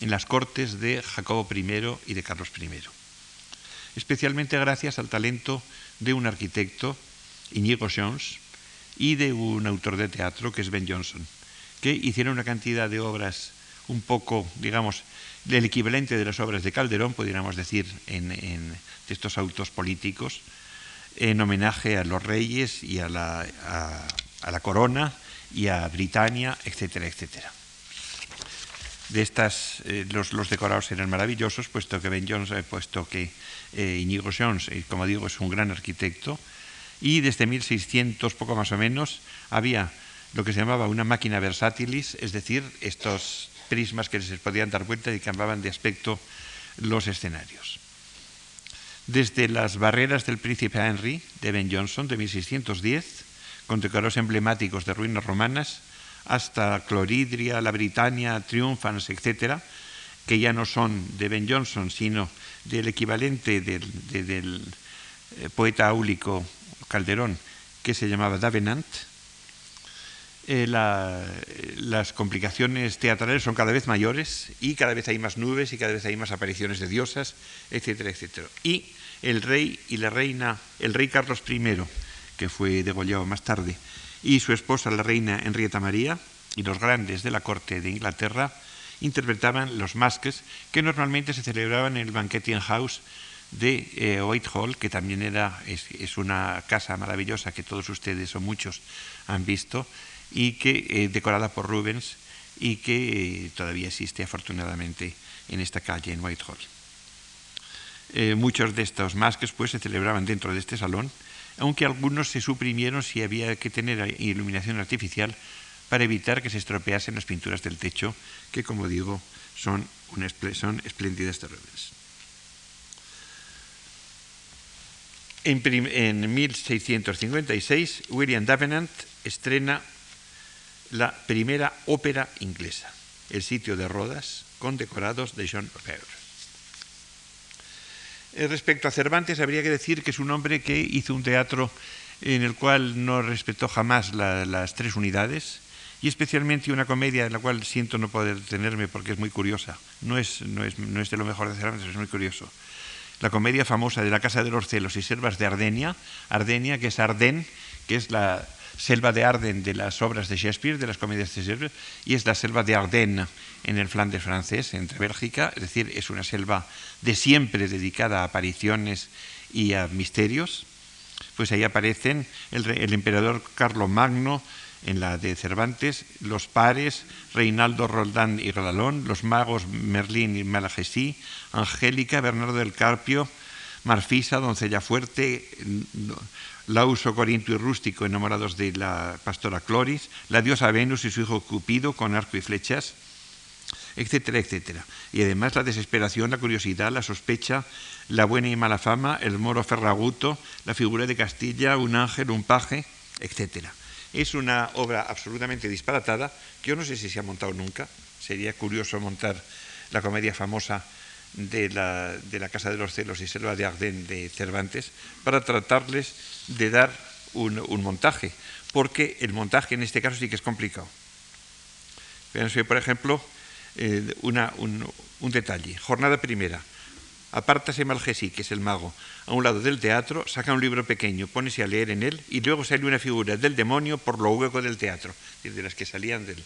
en las cortes de Jacobo I y de Carlos I. Especialmente gracias al talento de un arquitecto, Inigo Jones, y de un autor de teatro, que es Ben Jonson, que hicieron una cantidad de obras un poco, digamos, del equivalente de las obras de Calderón, podríamos decir, en, de estos autos políticos, en homenaje a los reyes y a, la corona y a Britania, etcétera, etcétera. De estas, eh, los, decorados eran maravillosos, puesto que Ben Jones, eh, puesto que eh, Inigo Jones, como digo, es un gran arquitecto, y desde 1600, poco más o menos, había lo que se llamaba una máquina versátilis, es decir, estos prismas que se podían dar vuelta y cambiaban de aspecto los escenarios desde las barreras del príncipe Henry de Ben Jonson de 1610, con decorados emblemáticos de ruinas romanas, hasta Cloridria, la Britannia, Triumphans, etcétera, que ya no son de Ben Jonson, sino del equivalente del, eh, poeta áulico Calderón, que se llamaba Davenant, eh, las complicaciones teatrales son cada vez mayores y cada vez hay más nubes y cada vez hay más apariciones de diosas, etcétera, etcétera. Y el rey y la reina, el rey Carlos I, que fue degollado más tarde, y su esposa, la reina Henrietta María, y los grandes de la corte de Inglaterra, interpretaban los masques que normalmente se celebraban en el Banqueting House de eh, Whitehall, que también era, es, una casa maravillosa que todos ustedes o muchos han visto, y que eh, decorada por Rubens y que eh, todavía existe afortunadamente en esta calle, en Whitehall. muchos de estos masques pues, se celebraban dentro de este salón, aunque algunos se suprimieron si había que tener iluminación artificial para evitar que se estropeasen las pinturas del techo, que como digo son, son espléndidas de Rubens. En, en 1656, William Davenant estrena la primera ópera inglesa, El sitio de Rodas, con decorados de John Fevre. Eh, respecto a Cervantes, habría que decir que es un hombre que hizo un teatro en el cual no respetó jamás las tres unidades y especialmente una comedia en la cual siento no poder detenerme porque es muy curiosa. No es, no es, no es de lo mejor de Cervantes, es muy curioso. La comedia famosa de la Casa de los Celos y Selvas de Ardenia, Ardenia, que es Arden, que es la selva de Arden de las obras de Shakespeare, de las comedias de Shakespeare, y es la selva de Ardennes en el Flandes francés, entre Bélgica, es decir, es una selva de siempre dedicada a apariciones y a misterios. Pues ahí aparecen el, el emperador Carlos Magno, en la de Cervantes, los pares, Reinaldo Roldán y Rodalón, los magos Merlín y Malagesí, Angélica, Bernardo del Carpio, Marfisa, Doncella Fuerte, Lauso, Corinto y Rústico, enamorados de la pastora Cloris, la diosa Venus y su hijo Cupido con arco y flechas, etcétera, etcétera. Y además la desesperación, la curiosidad, la sospecha, la buena y mala fama, el moro Ferraguto, la figura de Castilla, un ángel, un paje, etcétera. Es una obra absolutamente disparatada, que yo no sé si se ha montado nunca. Sería curioso montar la comedia famosa de la, de la Casa de los Celos y Selva de Arden de Cervantes para tratarles de dar un, montaje, porque el montaje en este caso sí que es complicado. Fíjense, por ejemplo, eh, un, un detalle. Jornada primera. Apártase Malgesí, que es el mago, a un lado del teatro, saca un libro pequeño, pónese a leer en él y luego sale una figura del demonio por lo hueco del teatro, de las que salían del...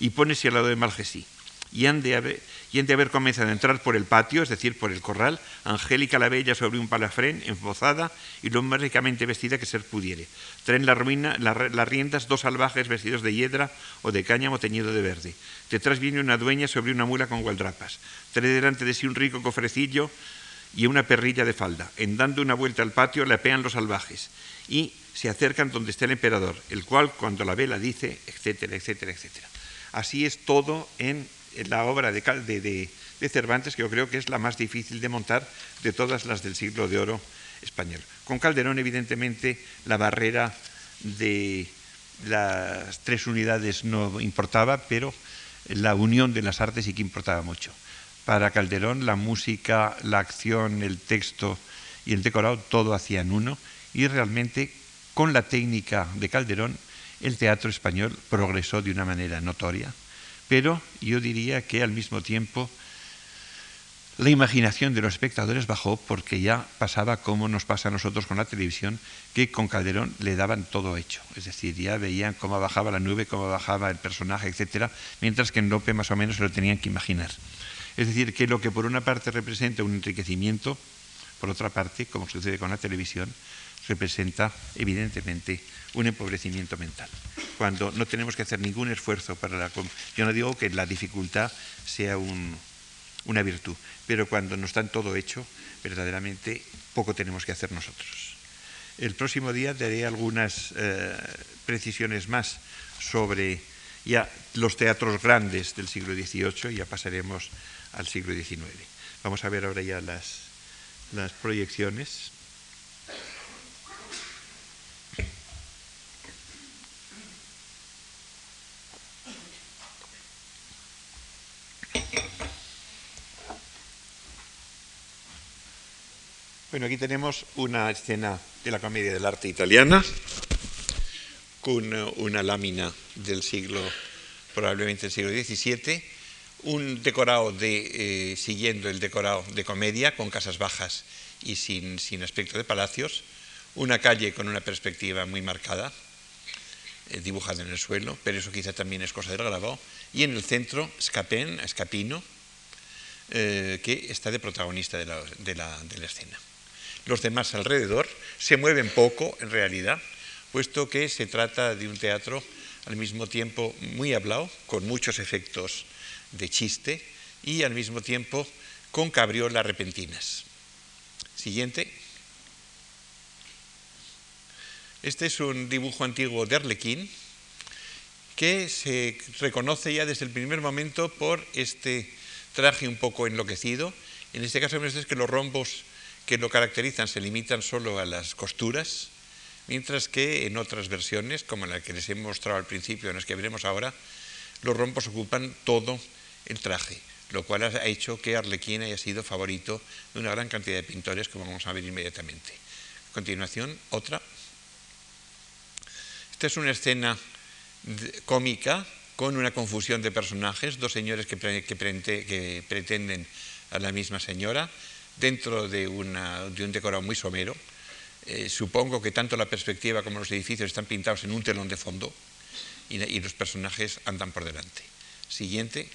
Y pónese al lado de Malgesí y han, de haber, comenzado a entrar por el patio, es decir, por el corral, Angélica la Bella sobre un palafrén, embozada y lo más ricamente vestida que ser pudiere. Traen la ruina, las riendas dos salvajes vestidos de hiedra o de cáñamo teñido de verde. Detrás viene una dueña sobre una mula con gualdrapas. Trae delante de sí un rico cofrecillo y una perrilla de falda. En dando una vuelta al patio le apean los salvajes y se acercan donde está el emperador, el cual cuando la ve la dice, etcétera, etcétera, etcétera. Así es todo en la obra de, Cervantes, que yo creo que es la más difícil de montar de todas las del siglo de oro español. Con Calderón, evidentemente, la barrera de las tres unidades no importaba, pero la unión de las artes sí que importaba mucho. Para Calderón, la música, la acción, el texto y el decorado, todo hacían uno, y realmente con la técnica de Calderón, el teatro español progresó de una manera notoria pero yo diría que al mismo tiempo la imaginación de los espectadores bajó porque ya pasaba como nos pasa a nosotros con la televisión, que con Calderón le daban todo hecho. Es decir, ya veían cómo bajaba la nube, cómo bajaba el personaje, etc., mientras que en Lope más o menos se lo tenían que imaginar. Es decir, que lo que por una parte representa un enriquecimiento, por otra parte, como sucede con la televisión, representa evidentemente un empobrecimiento mental. Cuando no tenemos que hacer ningún esfuerzo para la... Yo no digo que la dificultad sea una virtud, pero cuando no está todo hecho, verdaderamente poco tenemos que hacer nosotros. El próximo día daré algunas eh, precisiones más sobre ya los teatros grandes del siglo XVIII y ya pasaremos al siglo XIX. Vamos a ver ahora ya las, las proyecciones. Bueno, aquí tenemos una escena de la comedia del arte italiana con una lámina del siglo, probablemente del siglo XVII, un decorado de, eh, siguiendo el decorado de comedia, con casas bajas y sin, aspecto de palacios, una calle con una perspectiva muy marcada, eh, dibujada en el suelo, pero eso quizá también es cosa del grabado, y en el centro, Scapin, Escapino, eh, que está de protagonista de la escena. Los demás alrededor se mueven poco, en realidad, puesto que se trata de un teatro al mismo tiempo muy hablado, con muchos efectos de chiste y al mismo tiempo con cabriolas repentinas. Siguiente. Este es un dibujo antiguo de Arlequín que se reconoce ya desde el primer momento por este traje un poco enloquecido. En este caso, es que los rombos que lo caracterizan se limitan solo a las costuras, mientras que en otras versiones, como la que les he mostrado al principio, en las que veremos ahora, los rombos ocupan todo el traje, lo cual ha hecho que Arlequín haya sido favorito de una gran cantidad de pintores, como vamos a ver inmediatamente. A continuación, otra. Esta es una escena cómica con una confusión de personajes, dos señores que, que pretenden a la misma señora, dentro de, un decorado muy somero. Eh, supongo que tanto la perspectiva como los edificios están pintados en un telón de fondo y, los personajes andan por delante. Siguiente.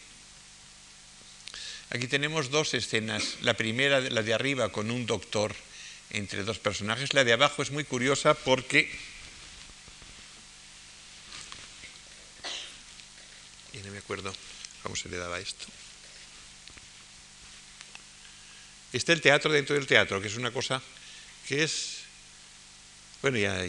Aquí tenemos dos escenas. La primera, la de arriba, con un doctor entre dos personajes. La de abajo es muy curiosa porque... Y no me acuerdo cómo se le daba esto está el teatro dentro del teatro, que es una cosa que es, bueno, ya,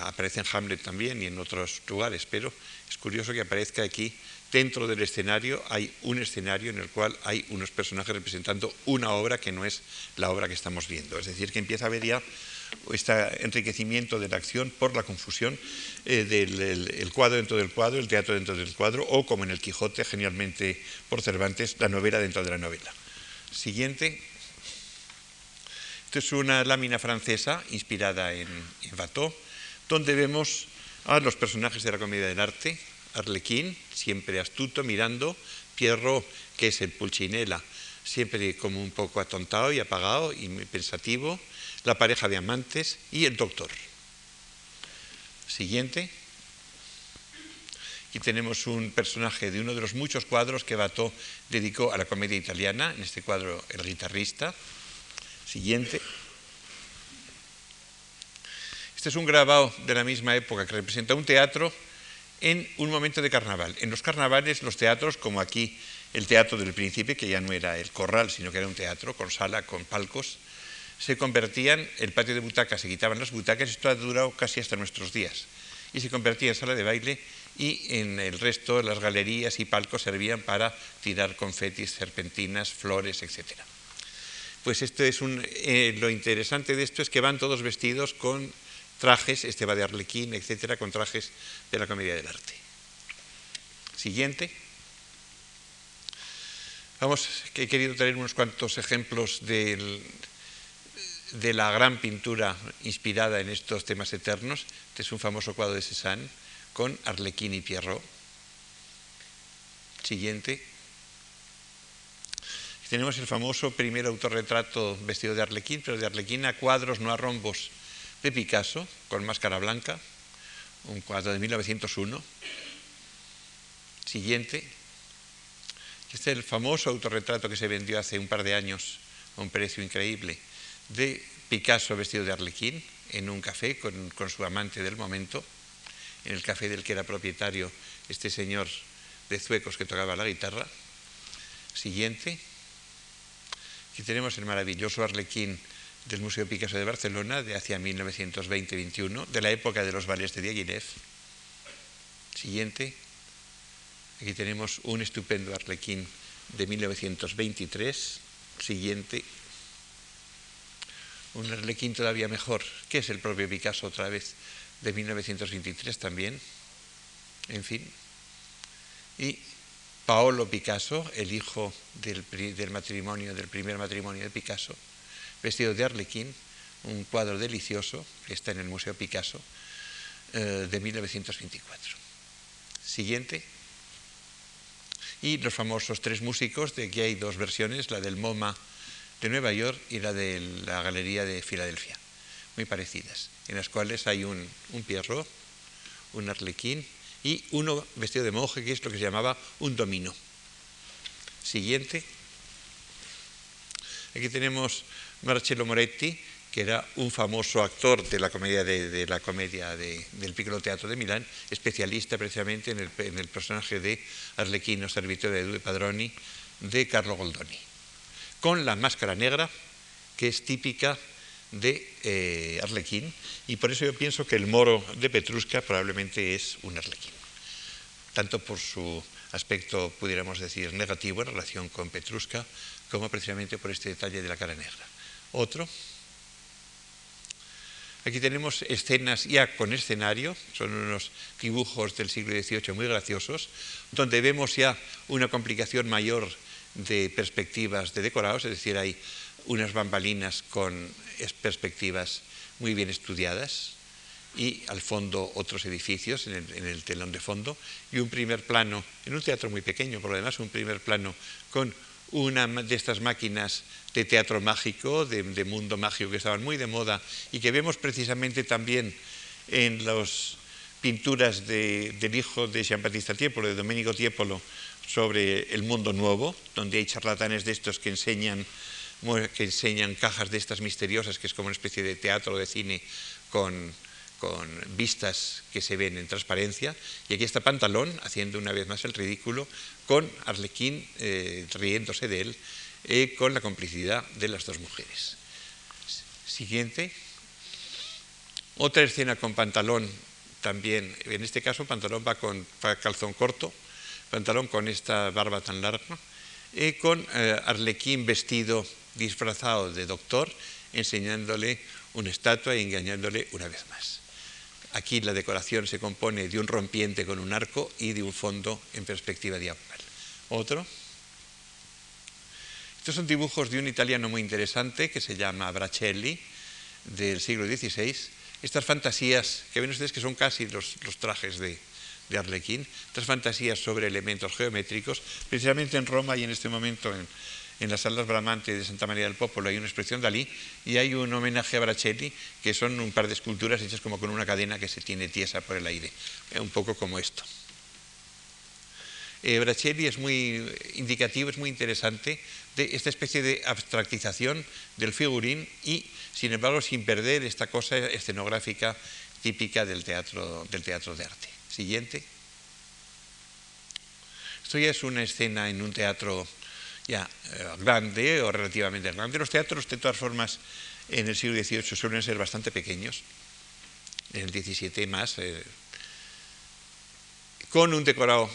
aparece en Hamlet también y en otros lugares, pero es curioso que aparezca aquí, dentro del escenario hay un escenario en el cual hay unos personajes representando una obra que no es la obra que estamos viendo. Es decir, que empieza a haber ya este enriquecimiento de la acción por la confusión eh, del cuadro dentro del cuadro, el teatro dentro del cuadro, o como en el Quijote, genialmente por Cervantes, la novela dentro de la novela. Siguiente. Esto es una lámina francesa inspirada en, en donde vemos a los personajes de la comedia del arte, Arlequín, siempre astuto, mirando, Pierrot, que es el Pulcinella, siempre como un poco atontado y apagado y pensativo, la pareja de amantes y el doctor. Siguiente. Aquí tenemos un personaje de uno de los muchos cuadros que Bato dedicó a la comedia italiana, en este cuadro El guitarrista. Siguiente. Este es un grabado de la misma época que representa un teatro en un momento de carnaval. En los carnavales, los teatros, como aquí el Teatro del Príncipe, que ya no era el corral, sino que era un teatro con sala, con palcos, se convertían, el patio de butacas, se quitaban las butacas, esto ha durado casi hasta nuestros días, y se convertía en sala de baile y en el resto las galerías y palcos servían para tirar confetis, serpentinas, flores, etc. Pues esto es un, eh, lo interesante de esto es que van todos vestidos con trajes, este va de arlequín, etc., con trajes de la comedia del arte. Siguiente. Vamos, que he querido traer unos cuantos ejemplos de la gran pintura inspirada en estos temas eternos. Este es un famoso cuadro de Cézanne con Arlequín y Pierrot. Siguiente. Tenemos el famoso primer autorretrato vestido de Arlequín, pero de Arlequín a cuadros, no a rombos, de Picasso, con máscara blanca, un cuadro de 1901. Siguiente. Este es el famoso autorretrato que se vendió hace un par de años a un precio increíble de Picasso vestido de Arlequín en un café con, con su amante del momento en el café del que era propietario este señor de Zuecos que tocaba la guitarra. Siguiente. Aquí tenemos el maravilloso arlequín del Museo Picasso de Barcelona de hacia 1920-21, de la época de los ballets de Diaghilev. Siguiente. Aquí tenemos un estupendo arlequín de 1923. Siguiente. Un arlequín todavía mejor, que es el propio Picasso otra vez, de 1923 también, en fin. Y Paolo Picasso, el hijo del, matrimonio, del primer matrimonio de Picasso, vestido de arlequín, un cuadro delicioso que está en el Museo Picasso eh, de 1924. Siguiente. Y los famosos tres músicos, de aquí hay dos versiones, la del MoMA de Nueva York y la de la Galería de Filadelfia, muy parecidas, en las cuales hay un, un pierro, un arlequín y uno vestido de monje, que es lo que se llamaba un domino. Siguiente. Aquí tenemos Marcello Moretti, que era un famoso actor de la comedia, de, la comedia del Piccolo Teatro de Milán, especialista precisamente en el, personaje de Arlequino, servitore de Padroni, de Carlo Goldoni, con la máscara negra, que es típica de eh, Arlequín, y por eso yo pienso que el moro de Petrusca probablemente es un Arlequín, tanto por su aspecto, pudiéramos decir, negativo en relación con Petrusca, como precisamente por este detalle de la cara negra. Otro. Aquí tenemos escenas ya con escenario, son unos dibujos del siglo XVIII muy graciosos, donde vemos ya una complicación mayor de perspectivas de decorados, es decir, hay unas bambalinas con perspectivas muy bien estudiadas y al fondo otros edificios en el, telón de fondo y un primer plano, en un teatro muy pequeño por lo demás, un primer plano con una de estas máquinas de teatro mágico, de, mundo mágico que estaban muy de moda y que vemos precisamente también en las pinturas del hijo de Jean Battista Tiepolo, de Domenico Tiepolo, sobre el mundo nuevo, donde hay charlatanes de estos que enseñan, que enseñan cajas de estas misteriosas, que es como una especie de teatro de cine con con vistas que se ven en transparencia, y aquí está Pantalón haciendo una vez más el ridículo, con Arlequín eh, riéndose de él, eh, con la complicidad de las dos mujeres. Siguiente. Otra escena con Pantalón también, en este caso Pantalón va con calzón corto, Pantalón con esta barba tan larga, y con eh, Arlequín vestido disfrazado de doctor, enseñándole una estatua y engañándole una vez más. Aquí la decoración se compone de un rompiente con un arco y de un fondo en perspectiva diagonal. Otro. Estos son dibujos de un italiano muy interesante que se llama Bracelli, del siglo XVI. Estas fantasías, que ven ustedes que son casi los, trajes de, de Arlequín, estas fantasías sobre elementos geométricos, precisamente en Roma y en este momento en, en las salas Bramante de Santa María del Popolo hay una expresión Dalí y hay un homenaje a Bracelli, que son un par de esculturas hechas como con una cadena que se tiene tiesa por el aire, un poco como esto. Eh, Bracelli es muy indicativo, es muy interesante de esta especie de abstractización del figurín y, sin embargo, sin perder esta cosa escenográfica típica del teatro, del teatro de arte. Siguiente. Esto ya es una escena en un teatro ya eh, grande o relativamente grande. Los teatros, de todas formas, en el siglo XVIII suelen ser bastante pequeños, en el XVII más, eh, con un decorado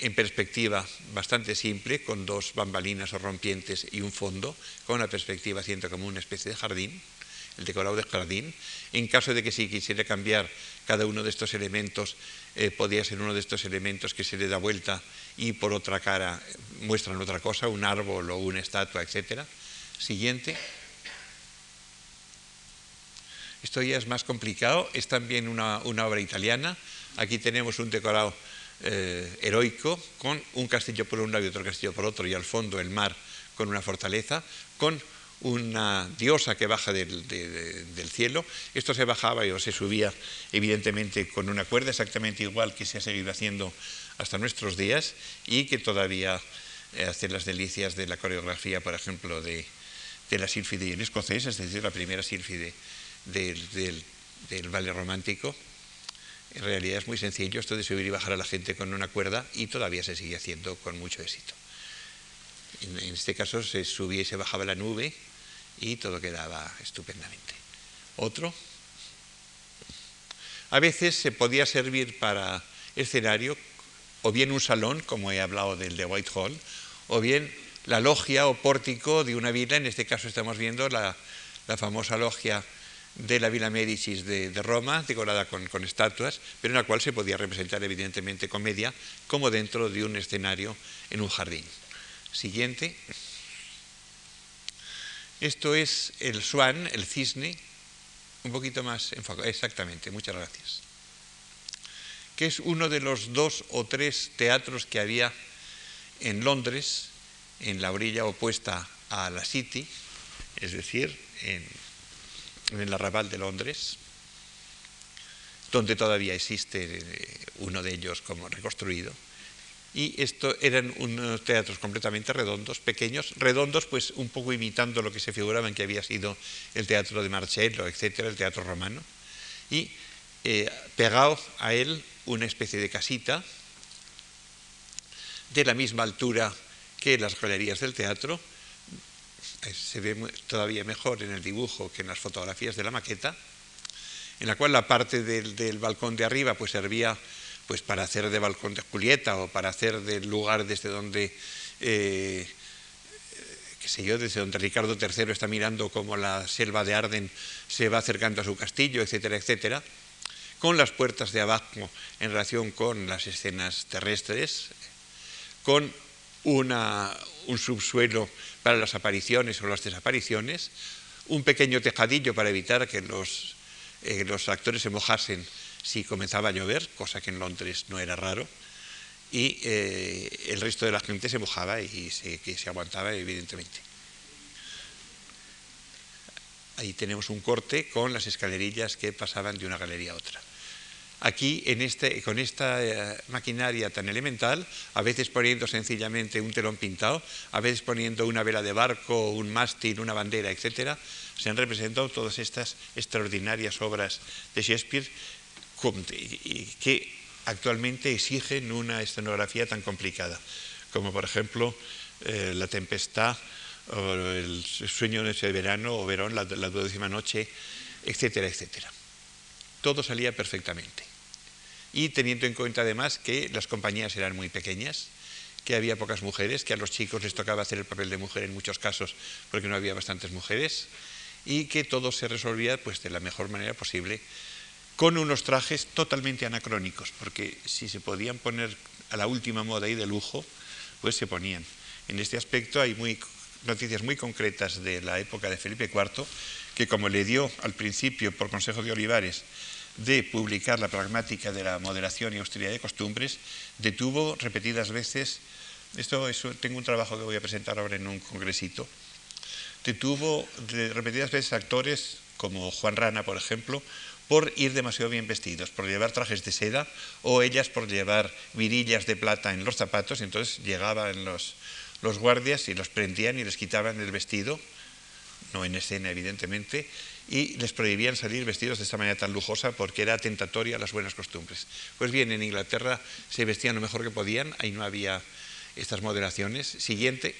en perspectiva bastante simple, con dos bambalinas o rompientes y un fondo, con una perspectiva haciendo como una especie de jardín, el decorado de jardín. En caso de que si quisiera cambiar cada uno de estos elementos, eh, podía ser uno de estos elementos que se le da vuelta y por otra cara muestran otra cosa, un árbol o una estatua, etc. Siguiente. Esto ya es más complicado, es también una, obra italiana. Aquí tenemos un decorado eh, heroico con un castillo por un lado y otro castillo por otro y al fondo el mar con una fortaleza, con una diosa que baja del, del, cielo. Esto se bajaba o se subía evidentemente con una cuerda exactamente igual que se ha seguido haciendo hasta nuestros días y que todavía eh, hace las delicias de la coreografía, por ejemplo, de, la sílfide y el escocés, es decir, la primera sílfide del, del, del ballet romántico. En realidad es muy sencillo esto de subir y bajar a la gente con una cuerda y todavía se sigue haciendo con mucho éxito. En, este caso se subía y se bajaba la nube y todo quedaba estupendamente. Otro. A veces se podía servir para escenario o bien un salón, como he hablado del de Whitehall, o bien la logia o pórtico de una vila, en este caso estamos viendo la, famosa logia de la Villa Médicis de, Roma, decorada con, con, estatuas, pero en la cual se podía representar evidentemente comedia, como dentro de un escenario en un jardín. Siguiente. Esto es el Swan, el cisne, un poquito más enfocado. Exactamente, muchas gracias. Que es uno de los dos o tres teatros que había en Londres, en la orilla opuesta a la City, es decir, en, el arrabal de Londres, donde todavía existe eh, uno de ellos como reconstruido. Y esto eran unos teatros completamente redondos, pequeños, redondos pues un poco imitando lo que se figuraban que había sido el teatro de Marcello, etcétera, el teatro romano, y eh, a él una especie de casita de la misma altura que las galerías del teatro, eh, se ve todavía mejor en el dibujo que en las fotografías de la maqueta, en la cual la parte del, balcón de arriba pues servía pues para hacer de balcón de Julieta o para hacer del lugar desde donde, eh, qué sé yo, desde donde Ricardo III está mirando cómo la selva de Arden se va acercando a su castillo, etcétera, etcétera, con las puertas de abajo en relación con las escenas terrestres, con un subsuelo para las apariciones o las desapariciones, un pequeño tejadillo para evitar que los, eh, los actores se mojasen si comenzaba a llover, cosa que en Londres no era raro, y eh, el resto de la gente se mojaba y se, se aguantaba, evidentemente. Ahí tenemos un corte con las escalerillas que pasaban de una galería a otra. Aquí, en este, con esta eh, maquinaria tan elemental, a veces poniendo sencillamente un telón pintado, a veces poniendo una vela de barco, un mástil, una bandera, etc., se han representado todas estas extraordinarias obras de Shakespeare que actualmente exigen una escenografía tan complicada, como por ejemplo eh, La Tempestad, El Sueño de ese verano, o Verón, la, la duodécima noche, etcétera, etcétera. Todo salía perfectamente. Y teniendo en cuenta además que las compañías eran muy pequeñas, que había pocas mujeres, que a los chicos les tocaba hacer el papel de mujer en muchos casos porque no había bastantes mujeres, y que todo se resolvía pues, de la mejor manera posible con unos trajes totalmente anacrónicos, porque si se podían poner a la última moda y de lujo, pues se ponían. En este aspecto hay noticias muy concretas de la época de Felipe IV, que como le dio al principio por consejo de Olivares de publicar la pragmática de la moderación y austeridad de costumbres, detuvo repetidas veces, esto es, tengo un trabajo que voy a presentar ahora en un congresito, detuvo repetidas veces actores como Juan Rana, por ejemplo, por ir demasiado bien vestidos, por llevar trajes de seda o ellas por llevar virillas de plata en los zapatos, y entonces llegaban los, los guardias y los prendían y les quitaban el vestido, no en escena evidentemente, y les prohibían salir vestidos de esta manera tan lujosa porque era tentatoria a las buenas costumbres. Pues bien, en Inglaterra se vestían lo mejor que podían, ahí no había estas moderaciones. Siguiente.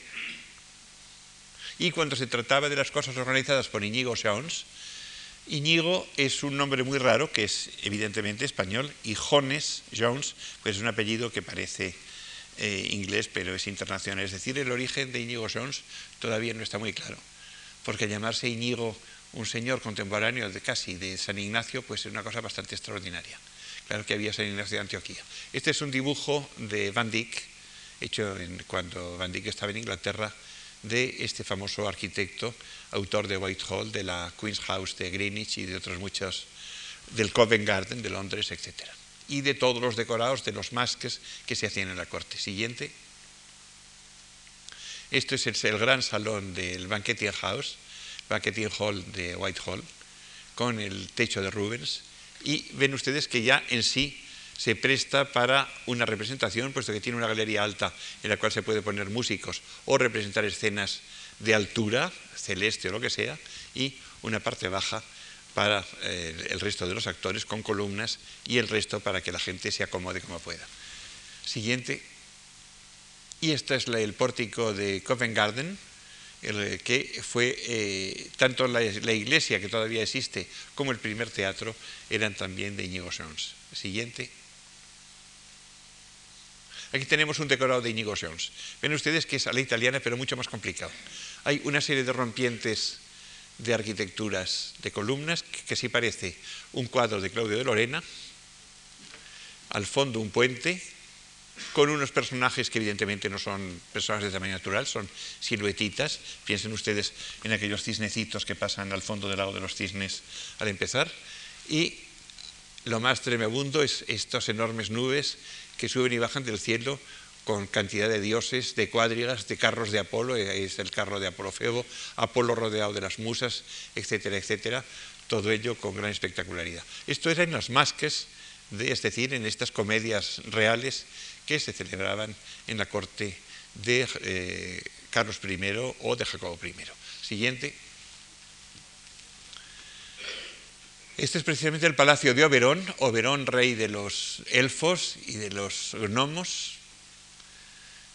Y cuando se trataba de las cosas organizadas por Iñigo Jones, Iñigo es un nombre muy raro, que es evidentemente español, y Jones, Jones, pues es un apellido que parece eh, inglés, pero es internacional. Es decir, el origen de Iñigo Jones todavía no está muy claro, porque llamarse Iñigo un señor contemporáneo de casi de San Ignacio, pues es una cosa bastante extraordinaria. Claro que había San Ignacio de Antioquía. Este es un dibujo de Van Dyck, hecho cuando Van Dyck estaba en Inglaterra, de este famoso arquitecto, autor de Whitehall, de la Queen's House de Greenwich y de otros muchos, del Covent Garden de Londres, etc. Y de todos los decorados de los masques que se hacían en la corte. Siguiente. Esto es el, gran salón del Banqueting House, Banqueting Hall de Whitehall, con el techo de Rubens. Y ven ustedes que ya en sí se presta para una representación, puesto que tiene una galería alta en la cual se puede poner músicos o representar escenas de altura, celeste o lo que sea, y una parte baja para eh, el resto de los actores con columnas y el resto para que la gente se acomode como pueda. Siguiente. Y este es el pórtico de Covent Garden, que fue eh, tanto la, iglesia que todavía existe como el primer teatro eran también de Íñigo Sons. Siguiente. Aquí tenemos un decorado de Inigo Jones. Ven ustedes que es a la italiana, pero mucho más complicado. Hay una serie de rompientes de arquitecturas de columnas que, sí parece un cuadro de Claudio de Lorena, al fondo un puente, con unos personajes que evidentemente no son personas de tamaño natural, son siluetitas. Piensen ustedes en aquellos cisnecitos que pasan al fondo del lago de los cisnes al empezar. Y lo más tremebundo es estas enormes nubes que suben y bajan del cielo con cantidad de dioses, de cuadrigas, de carros de Apolo, eh, es el carro de Apolo Febo, Apolo rodeado de las musas, etcétera, etcétera, todo ello con gran espectacularidad. Esto era en las masques, es decir, en estas comedias reales que se celebraban en la corte de eh, Carlos I o de Jacobo I. Siguiente. Este es precisamente el palacio de Oberón, Oberón rey de los elfos y de los gnomos,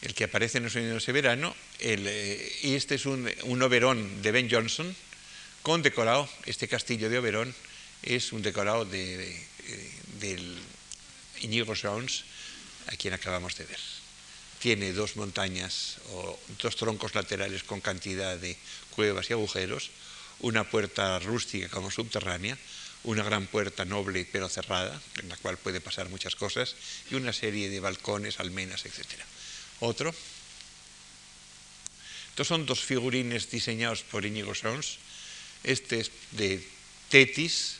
el que aparece en el sueño de verano, eh, y este es un, Oberón de Ben Jonson, con decorado, este castillo de Oberón es un decorado de, eh, del Inigo Jones, a quien acabamos de ver. Tiene dos montañas o dos troncos laterales con cantidad de cuevas y agujeros, una puerta rústica como subterránea, una gran puerta noble pero cerrada, en la cual puede pasar muchas cosas, y una serie de balcones, almenas, etc. Otro. Estos son dos figurines diseñados por Íñigo Sons. Este es de Tetis,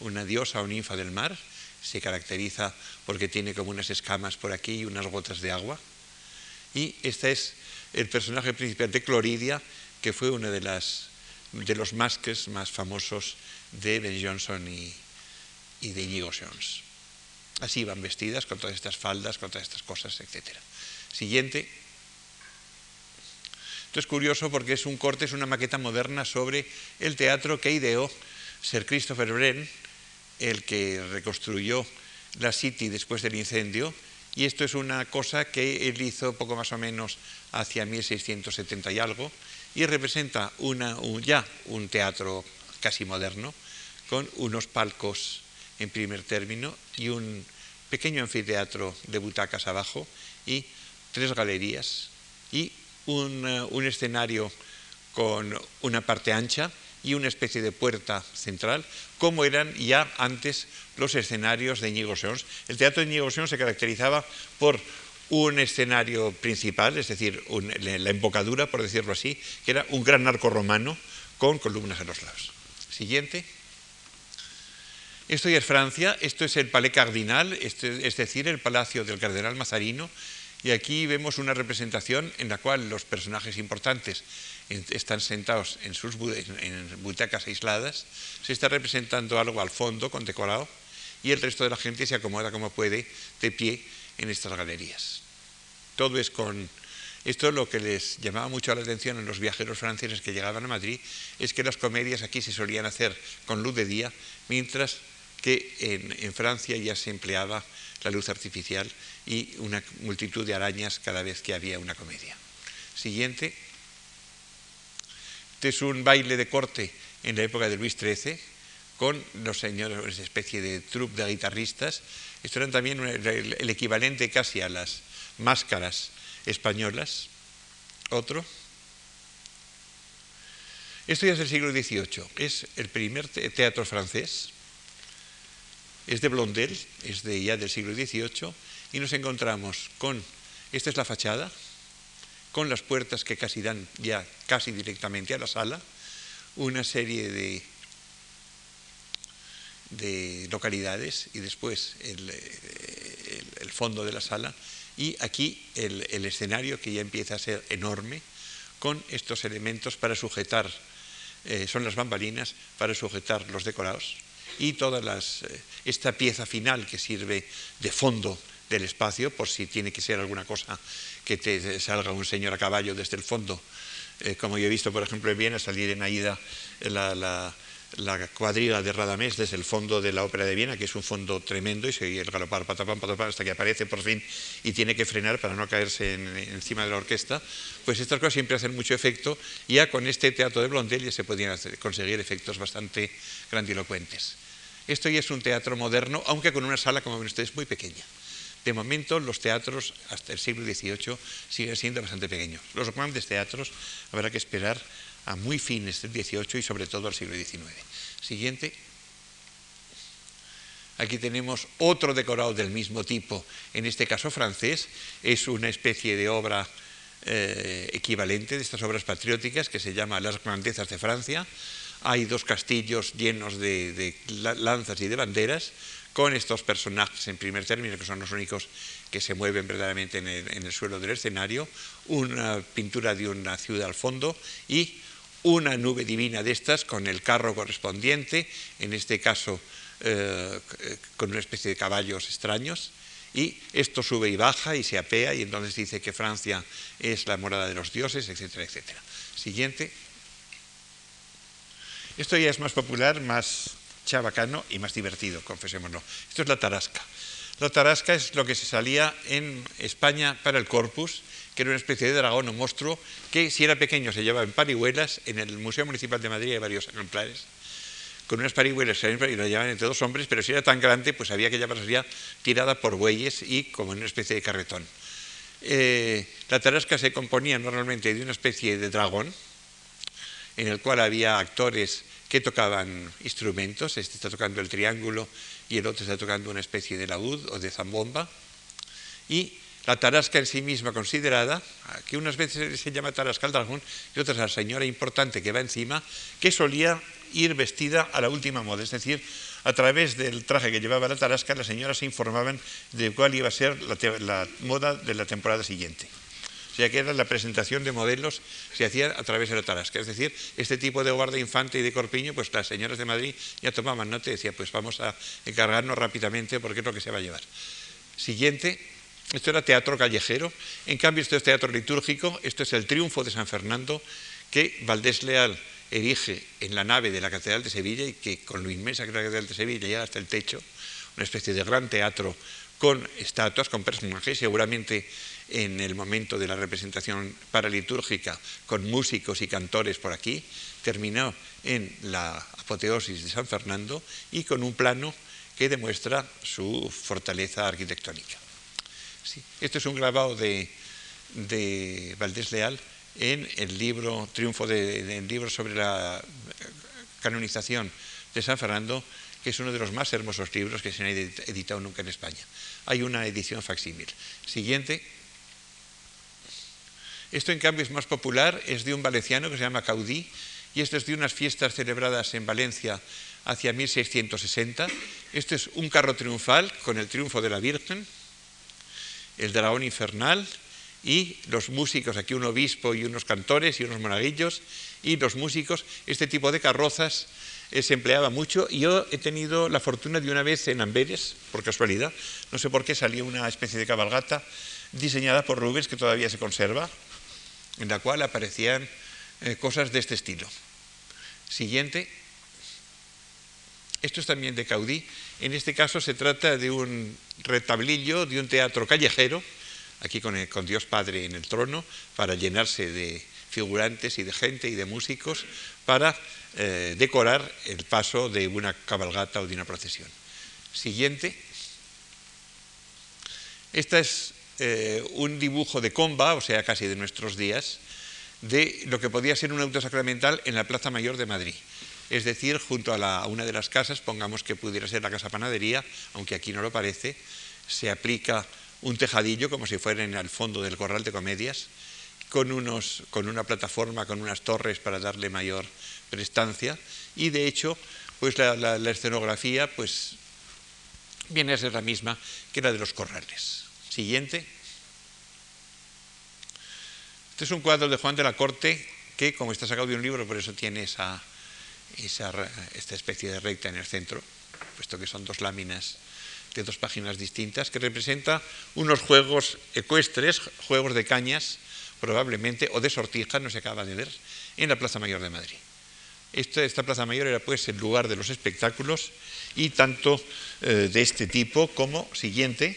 una diosa o ninfa del mar, se caracteriza porque tiene como unas escamas por aquí y unas gotas de agua. Y este es el personaje principal de Cloridia, que fue uno de, las, de los masques más famosos de Ben Jonson y, de Inigo Jones. Así van vestidas, con todas estas faldas, con todas estas cosas, etc. Siguiente. Esto es curioso porque es un corte, es una maqueta moderna sobre el teatro que ideó Sir Christopher Wren, el que reconstruyó la City después del incendio, y esto es una cosa que él hizo poco más o menos hacia 1670 y algo, y representa una, ya un teatro casi moderno, con unos palcos en primer término y un pequeño anfiteatro de butacas abajo y tres galerías y un, eh, un escenario con una parte ancha y una especie de puerta central, como eran ya antes los escenarios de Íñigo Sons. El teatro de Íñigo Sons se caracterizaba por un escenario principal, es decir, la embocadura, por decirlo así, que era un gran arco romano con columnas a los lados. Siguiente. Esto ya es Francia, esto es el Palais Cardinal, este, es decir, el palacio del cardenal Mazarino, y aquí vemos una representación en la cual los personajes importantes están sentados en sus butacas aisladas, se está representando algo al fondo con decorado y el resto de la gente se acomoda como puede de pie en estas galerías. Todo es con... Esto lo que les llamaba mucho la atención a los viajeros franceses que llegaban a Madrid es que las comedias aquí se solían hacer con luz de día, mientras que en Francia ya se empleaba la luz artificial y una multitud de arañas cada vez que había una comedia. Siguiente. Este es un baile de corte en la época de Luis XIII con los señores, una especie de troupe de guitarristas. Esto eran también el equivalente casi a las máscaras españolas. Otro. Esto ya es del siglo XVIII. Es el primer teatro francés. Es de Blondel, es de ya del siglo XVIII y nos encontramos con, esta es la fachada, con las puertas que casi dan ya casi directamente a la sala, una serie de, de localidades y después el, fondo de la sala y aquí el, escenario que ya empieza a ser enorme con estos elementos para sujetar, eh, son las bambalinas para sujetar los decorados y todas las, eh, esta pieza final que sirve de fondo del espacio, por si tiene que ser alguna cosa que te salga un señor a caballo desde el fondo, eh, como yo he visto, por ejemplo, en Viena, salir en Aida la, la, la, cuadriga de Radamés desde el fondo de la ópera de Viena, que es un fondo tremendo, y se el galopar patapam, patapam, hasta que aparece por fin y tiene que frenar para no caerse encima de la orquesta, pues estas cosas siempre hacen mucho efecto, y ya con este teatro de Blondel ya se podían conseguir efectos bastante grandilocuentes. Esto ya es un teatro moderno, aunque con una sala, como ven ustedes, muy pequeña. De momento, los teatros hasta el siglo XVIII siguen siendo bastante pequeños. Los grandes teatros habrá que esperar a muy fines del XVIII y sobre todo al siglo XIX. Siguiente. Aquí tenemos otro decorado del mismo tipo, en este caso francés. Es una especie de obra eh, equivalente de estas obras patrióticas que se llama Las grandezas de Francia. Hay dos castillos llenos de, lanzas y de banderas con estos personajes en primer término, que son los únicos que se mueven verdaderamente en el, suelo del escenario, una pintura de una ciudad al fondo y una nube divina de estas con el carro correspondiente, en este caso eh, con una especie de caballos extraños, y esto sube y baja y se apea y entonces dice que Francia es la morada de los dioses, etcétera, etcétera. Siguiente. Esto ya es más popular, más chabacano y más divertido, confesémoslo. Esto es la tarasca. La tarasca es lo que se salía en España para el corpus que era una especie de dragón o monstruo que si era pequeño se llevaba en parihuelas. En el Museo Municipal de Madrid hay varios ejemplares con unas parihuelas y lo llevaban entre dos hombres, pero si era tan grande, pues había que llevarla tirada por bueyes y como en una especie de carretón. Eh, la tarasca se componía normalmente de una especie de dragón, en el cual había actores que tocaban instrumentos, este está tocando el triángulo y el otro está tocando una especie de laúd o de zambomba, y la tarasca en sí misma considerada, que unas veces se llama tarasca al dragón y otras la señora importante que va encima, que solía ir vestida a la última moda, es decir, a través del traje que llevaba la tarasca, las señoras se informaban de cuál iba a ser la, moda de la temporada siguiente. O sea que era la presentación de modelos se hacía a través de la tarasca. Es decir, este tipo de de infante y de corpiño, pues las señoras de Madrid ya tomaban nota y decían, pues vamos a encargarnos rápidamente porque es lo que se va a llevar. Siguiente, esto era teatro callejero, en cambio esto es teatro litúrgico, esto es el triunfo de San Fernando que Valdés Leal erige en la nave de la Catedral de Sevilla y que con lo inmensa que es la Catedral de Sevilla llega hasta el techo, una especie de gran teatro con estatuas, con personajes, seguramente en el momento de la representación paralitúrgica, con músicos y cantores por aquí, terminó en la apoteosis de San Fernando y con un plano que demuestra su fortaleza arquitectónica. Esto es un grabado de, Valdés Leal en el libro Triunfo de, libro sobre la canonización de San Fernando, que es uno de los más hermosos libros que se han editado nunca en España. Hay una edición facsímil. Siguiente. Esto, en cambio, es más popular, es de un valenciano que se llama Caudí, y esto es de unas fiestas celebradas en Valencia hacia 1660. Este es un carro triunfal con el triunfo de la Virgen, el dragón infernal y los músicos, aquí un obispo y unos cantores y unos monaguillos y los músicos, este tipo de carrozas se empleaba mucho y yo he tenido la fortuna de una vez en Amberes, por casualidad, no sé por qué salió una especie de cabalgata diseñada por Rubens que todavía se conserva, en la cual aparecían eh, cosas de este estilo. Siguiente. Esto es también de Caudí. En este caso se trata de un retablillo de un teatro callejero, aquí con, Dios Padre en el trono, para llenarse de figurantes y de gente y de músicos, para eh, decorar el paso de una cabalgata o de una procesión. Siguiente. Este es eh, un dibujo de comba, o sea, casi de nuestros días, de lo que podía ser un auto sacramental en la Plaza Mayor de Madrid es decir, junto a, una de las casas, pongamos que pudiera ser la casa panadería, aunque aquí no lo parece, se aplica un tejadillo como si fuera en el fondo del corral de comedias, con, unos, con una plataforma, con unas torres para darle mayor prestancia, y de hecho, pues la, la escenografía pues, viene a ser la misma que la de los corrales. Siguiente. Este es un cuadro de Juan de la Corte que, como está sacado de un libro, por eso tiene esa, esta especie de recta en el centro, puesto que son dos láminas de dos páginas distintas, que representa unos juegos ecuestres, juegos de cañas, probablemente, o de sortijas, no se acaba de ver, en la Plaza Mayor de Madrid. Esta, Plaza Mayor era pues el lugar de los espectáculos y tanto eh, de este tipo como siguiente,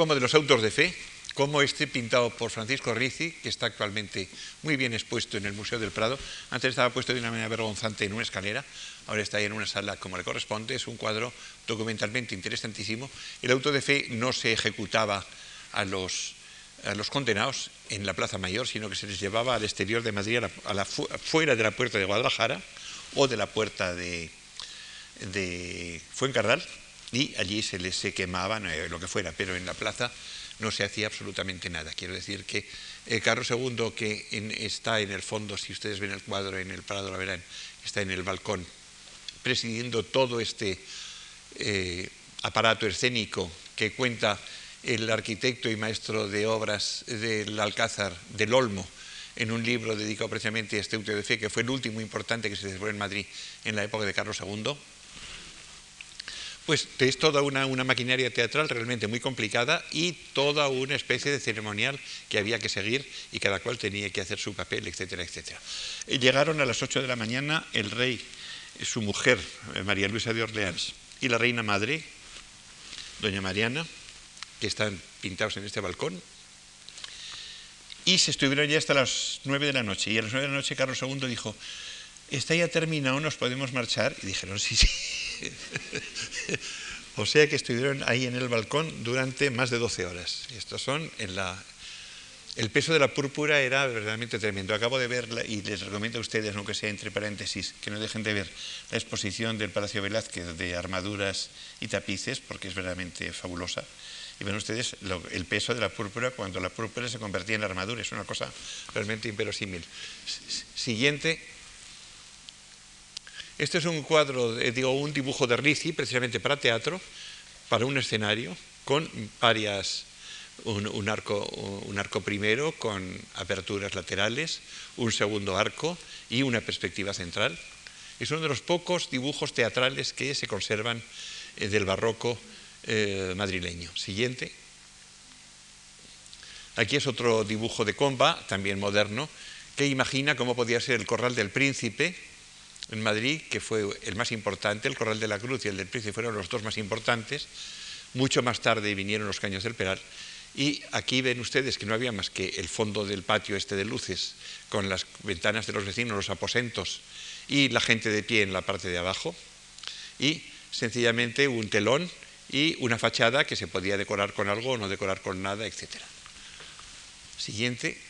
como de los autos de fe, como este pintado por Francisco Rizzi, que está actualmente muy bien expuesto en el Museo del Prado. Antes estaba puesto de una manera vergonzante en una escalera, ahora está ahí en una sala como le corresponde. Es un cuadro documentalmente interesantísimo. El auto de fe no se ejecutaba a los, a los condenados en la Plaza Mayor, sino que se les llevaba al exterior de Madrid, a la, fuera de la puerta de Guadalajara, o de la puerta de, de Fuencarral y allí se les se quemaban, eh, lo que fuera, pero en la plaza no se hacía absolutamente nada. Quiero decir que eh, Carlos II, que está en el fondo, si ustedes ven el cuadro en el Prado, la verán, está en el balcón, presidiendo todo este eh, aparato escénico que cuenta el arquitecto y maestro de obras del Alcázar del Olmo, en un libro dedicado precisamente a este de Fe, que fue el último importante que se celebró en Madrid en la época de Carlos II, pues es toda una, maquinaria teatral realmente muy complicada y toda una especie de ceremonial que había que seguir y cada cual tenía que hacer su papel, etcétera, etcétera. Eh, llegaron a las 8 de la mañana el rey, su mujer, eh, María Luisa de Orleans, y la reina madre, doña Mariana, que están pintados en este balcón, y se estuvieron ya hasta las 9 de la noche. Y a las 9 de la noche Carlos II dijo, está ya terminado, nos podemos marchar. Y dijeron, sí, sí. (laughs) o sea que estuvieron ahí en el balcón durante más de 12 horas. Estos son en la... El peso de la púrpura era verdaderamente tremendo. Acabo de ver, y les recomiendo a ustedes, aunque sea entre paréntesis, que no dejen de ver la exposición del Palacio Velázquez de armaduras y tapices, porque es verdaderamente fabulosa. Y ven ustedes el peso de la púrpura cuando la púrpura se convertía en armadura. Es una cosa realmente inverosímil. Siguiente. Este es un cuadro, digo, un dibujo de Ricci, precisamente para teatro, para un escenario, con varias, un, arco, un arco primero con aperturas laterales, un segundo arco y una perspectiva central. Es uno de los pocos dibujos teatrales que se conservan eh, del barroco eh, madrileño. Siguiente. Aquí es otro dibujo de Comba, también moderno, que imagina cómo podía ser el Corral del Príncipe en Madrid, que fue el más importante, el Corral de la Cruz y el del Príncipe fueron los dos más importantes. Mucho más tarde vinieron los Caños del Peral. Y aquí ven ustedes que no había más que el fondo del patio este de luces, con las ventanas de los vecinos, los aposentos y la gente de pie en la parte de abajo. Y sencillamente un telón y una fachada que se podía decorar con algo o no decorar con nada, etc. Siguiente.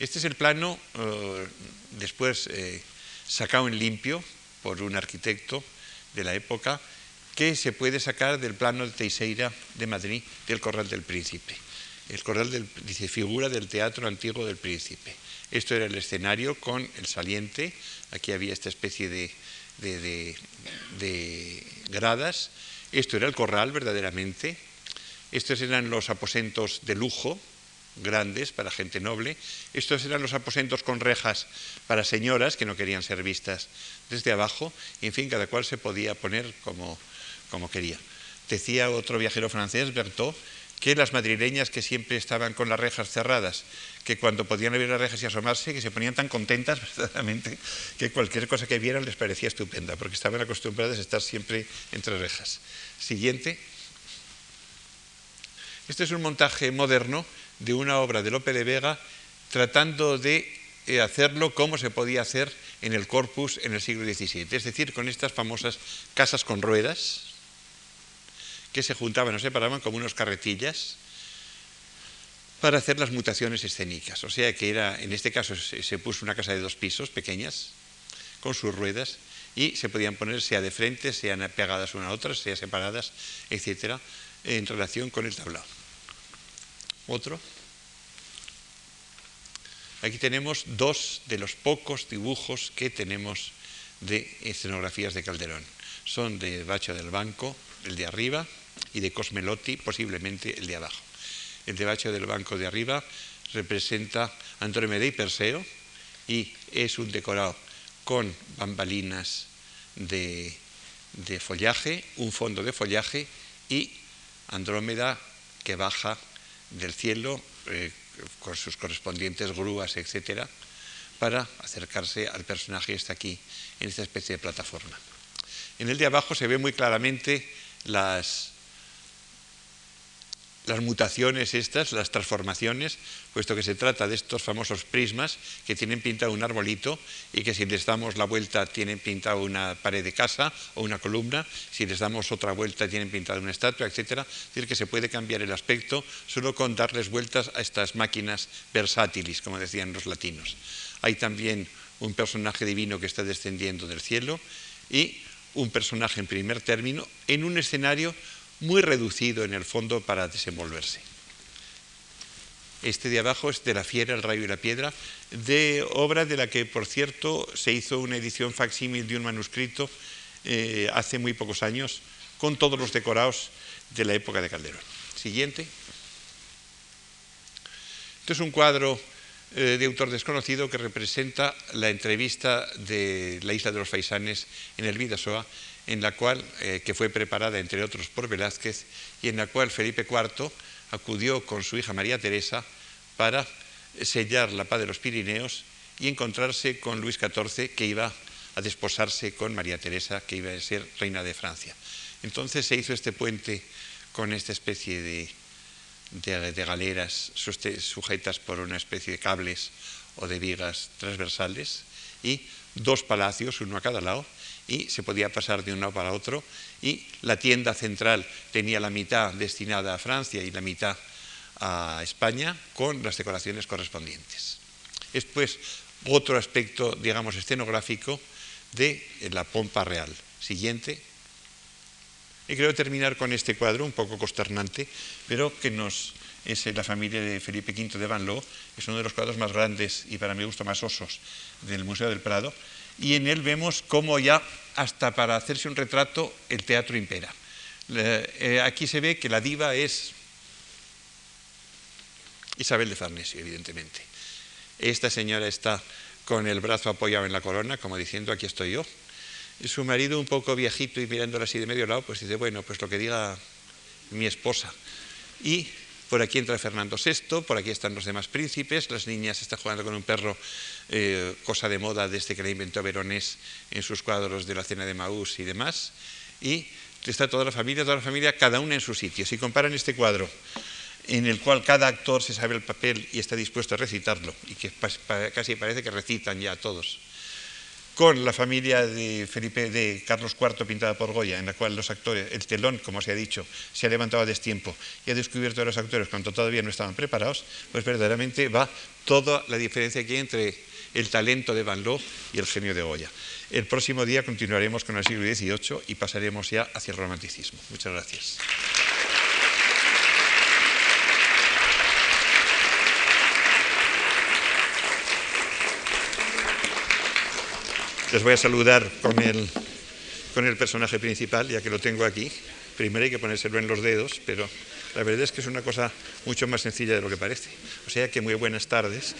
Este es el plano eh, después eh, sacado en limpio por un arquitecto de la época que se puede sacar del plano de Teixeira de Madrid del Corral del Príncipe. El Corral del, dice figura del teatro antiguo del Príncipe. Esto era el escenario con el saliente. Aquí había esta especie de de, gradas. Esto era el corral verdaderamente. Estos eran los aposentos de lujo, grandes para gente noble. Estos eran los aposentos con rejas para señoras que no querían ser vistas desde abajo. En fin, cada cual se podía poner como, como quería. Decía otro viajero francés, Berthaud, que las madrileñas que siempre estaban con las rejas cerradas, que cuando podían abrir las rejas y asomarse, que se ponían tan contentas (laughs) verdaderamente que cualquier cosa que vieran les parecía estupenda, porque estaban acostumbradas a estar siempre entre rejas. Siguiente. Este es un montaje moderno de una obra de Lope de Vega tratando de eh, hacerlo como se podía hacer en el corpus en el siglo XVII, es decir, con estas famosas casas con ruedas, que se juntaban o separaban como unos carretillas para hacer las mutaciones escénicas. O sea que era, en este caso se, puso una casa de dos pisos pequeñas con sus ruedas y se podían poner sea de frente, sean pegadas una a otra, sea separadas, etcétera, en relación con el tablao. Otro. Aquí tenemos dos de los pocos dibujos que tenemos de escenografías de Calderón. Son de Bacho del Banco, el de arriba, y de Cosmelotti, posiblemente el de abajo. El debacho del banco de arriba representa Andrómeda y Perseo y es un decorado con bambalinas de, follaje, un fondo de follaje y Andrómeda que baja del cielo eh, con sus correspondientes grúas, etcétera, para acercarse al personaje que está aquí en esta especie de plataforma. En el de abajo se ve muy claramente las, las mutaciones estas, las transformaciones, puesto que se trata de estos famosos prismas que tienen pintado un arbolito y que si les damos la vuelta tienen pintado una pared de casa o una columna, si les damos otra vuelta tienen pintado una estatua, etc. Es decir, que se puede cambiar el aspecto solo con darles vueltas a estas máquinas versátiles, como decían los latinos. Hay también un personaje divino que está descendiendo del cielo y un personaje en primer término en un escenario muy reducido en el fondo para desenvolverse. Este de abajo es de La Fiera, el Rayo y la Piedra, de obra de la que, por cierto, se hizo una edición facsímil de un manuscrito eh, hace muy pocos años, con todos los decorados de la época de Calderón. Siguiente. Este es un cuadro eh, de autor desconocido que representa la entrevista de la isla de los Faisanes en el Vidasoa, en la cual, eh, que fue preparada entre otros por Velázquez, y en la cual Felipe IV acudió con su hija María Teresa para sellar la paz de los Pirineos y encontrarse con Luis XIV, que iba a desposarse con María Teresa, que iba a ser reina de Francia. Entonces se hizo este puente con esta especie de, de, galeras sujetas por una especie de cables o de vigas transversales y dos palacios, uno a cada lado, y se podía pasar de uno para otro y la tienda central tenía la mitad destinada a Francia y la mitad a España con las decoraciones correspondientes. Es pues otro aspecto, digamos, escenográfico de la pompa real. Siguiente. Y quiero terminar con este cuadro un poco consternante, pero que nos es la familia de Felipe V de Van Loo, es uno de los cuadros más grandes y para mi gusto más osos del Museo del Prado, y en él vemos cómo ya hasta para hacerse un retrato el teatro impera. Eh, aquí se ve que la diva es Isabel de Farnesio, evidentemente. Esta señora está con el brazo apoyado en la corona, como diciendo, aquí estoy yo. Su marido, un poco viejito y mirándola así de medio lado, pues dice, bueno, pues lo que diga mi esposa. Y por aquí entra Fernando VI, por aquí están los demás príncipes, las niñas están jugando con un perro, eh, cosa de moda desde que la inventó Veronés en sus cuadros de la cena de Maús y demás. Y está toda la familia, toda la familia, cada una en su sitio. Si comparan este cuadro en el cual cada actor se sabe el papel y está dispuesto a recitarlo, y que casi parece que recitan ya todos con la familia de Felipe de Carlos IV pintada por Goya, en la cual los actores, el telón, como se ha dicho, se ha levantado a destiempo y ha descubierto a los actores cuando todavía no estaban preparados, pues verdaderamente va toda la diferencia que hay entre el talento de Van Loo y el genio de Goya. El próximo día continuaremos con el siglo XVIII y pasaremos ya hacia el romanticismo. Muchas gracias. Les voy a saludar con el, con el personaje principal, ya que lo tengo aquí. Primero hay que ponérselo en los dedos, pero la verdad es que es una cosa mucho más sencilla de lo que parece. O sea que muy buenas tardes.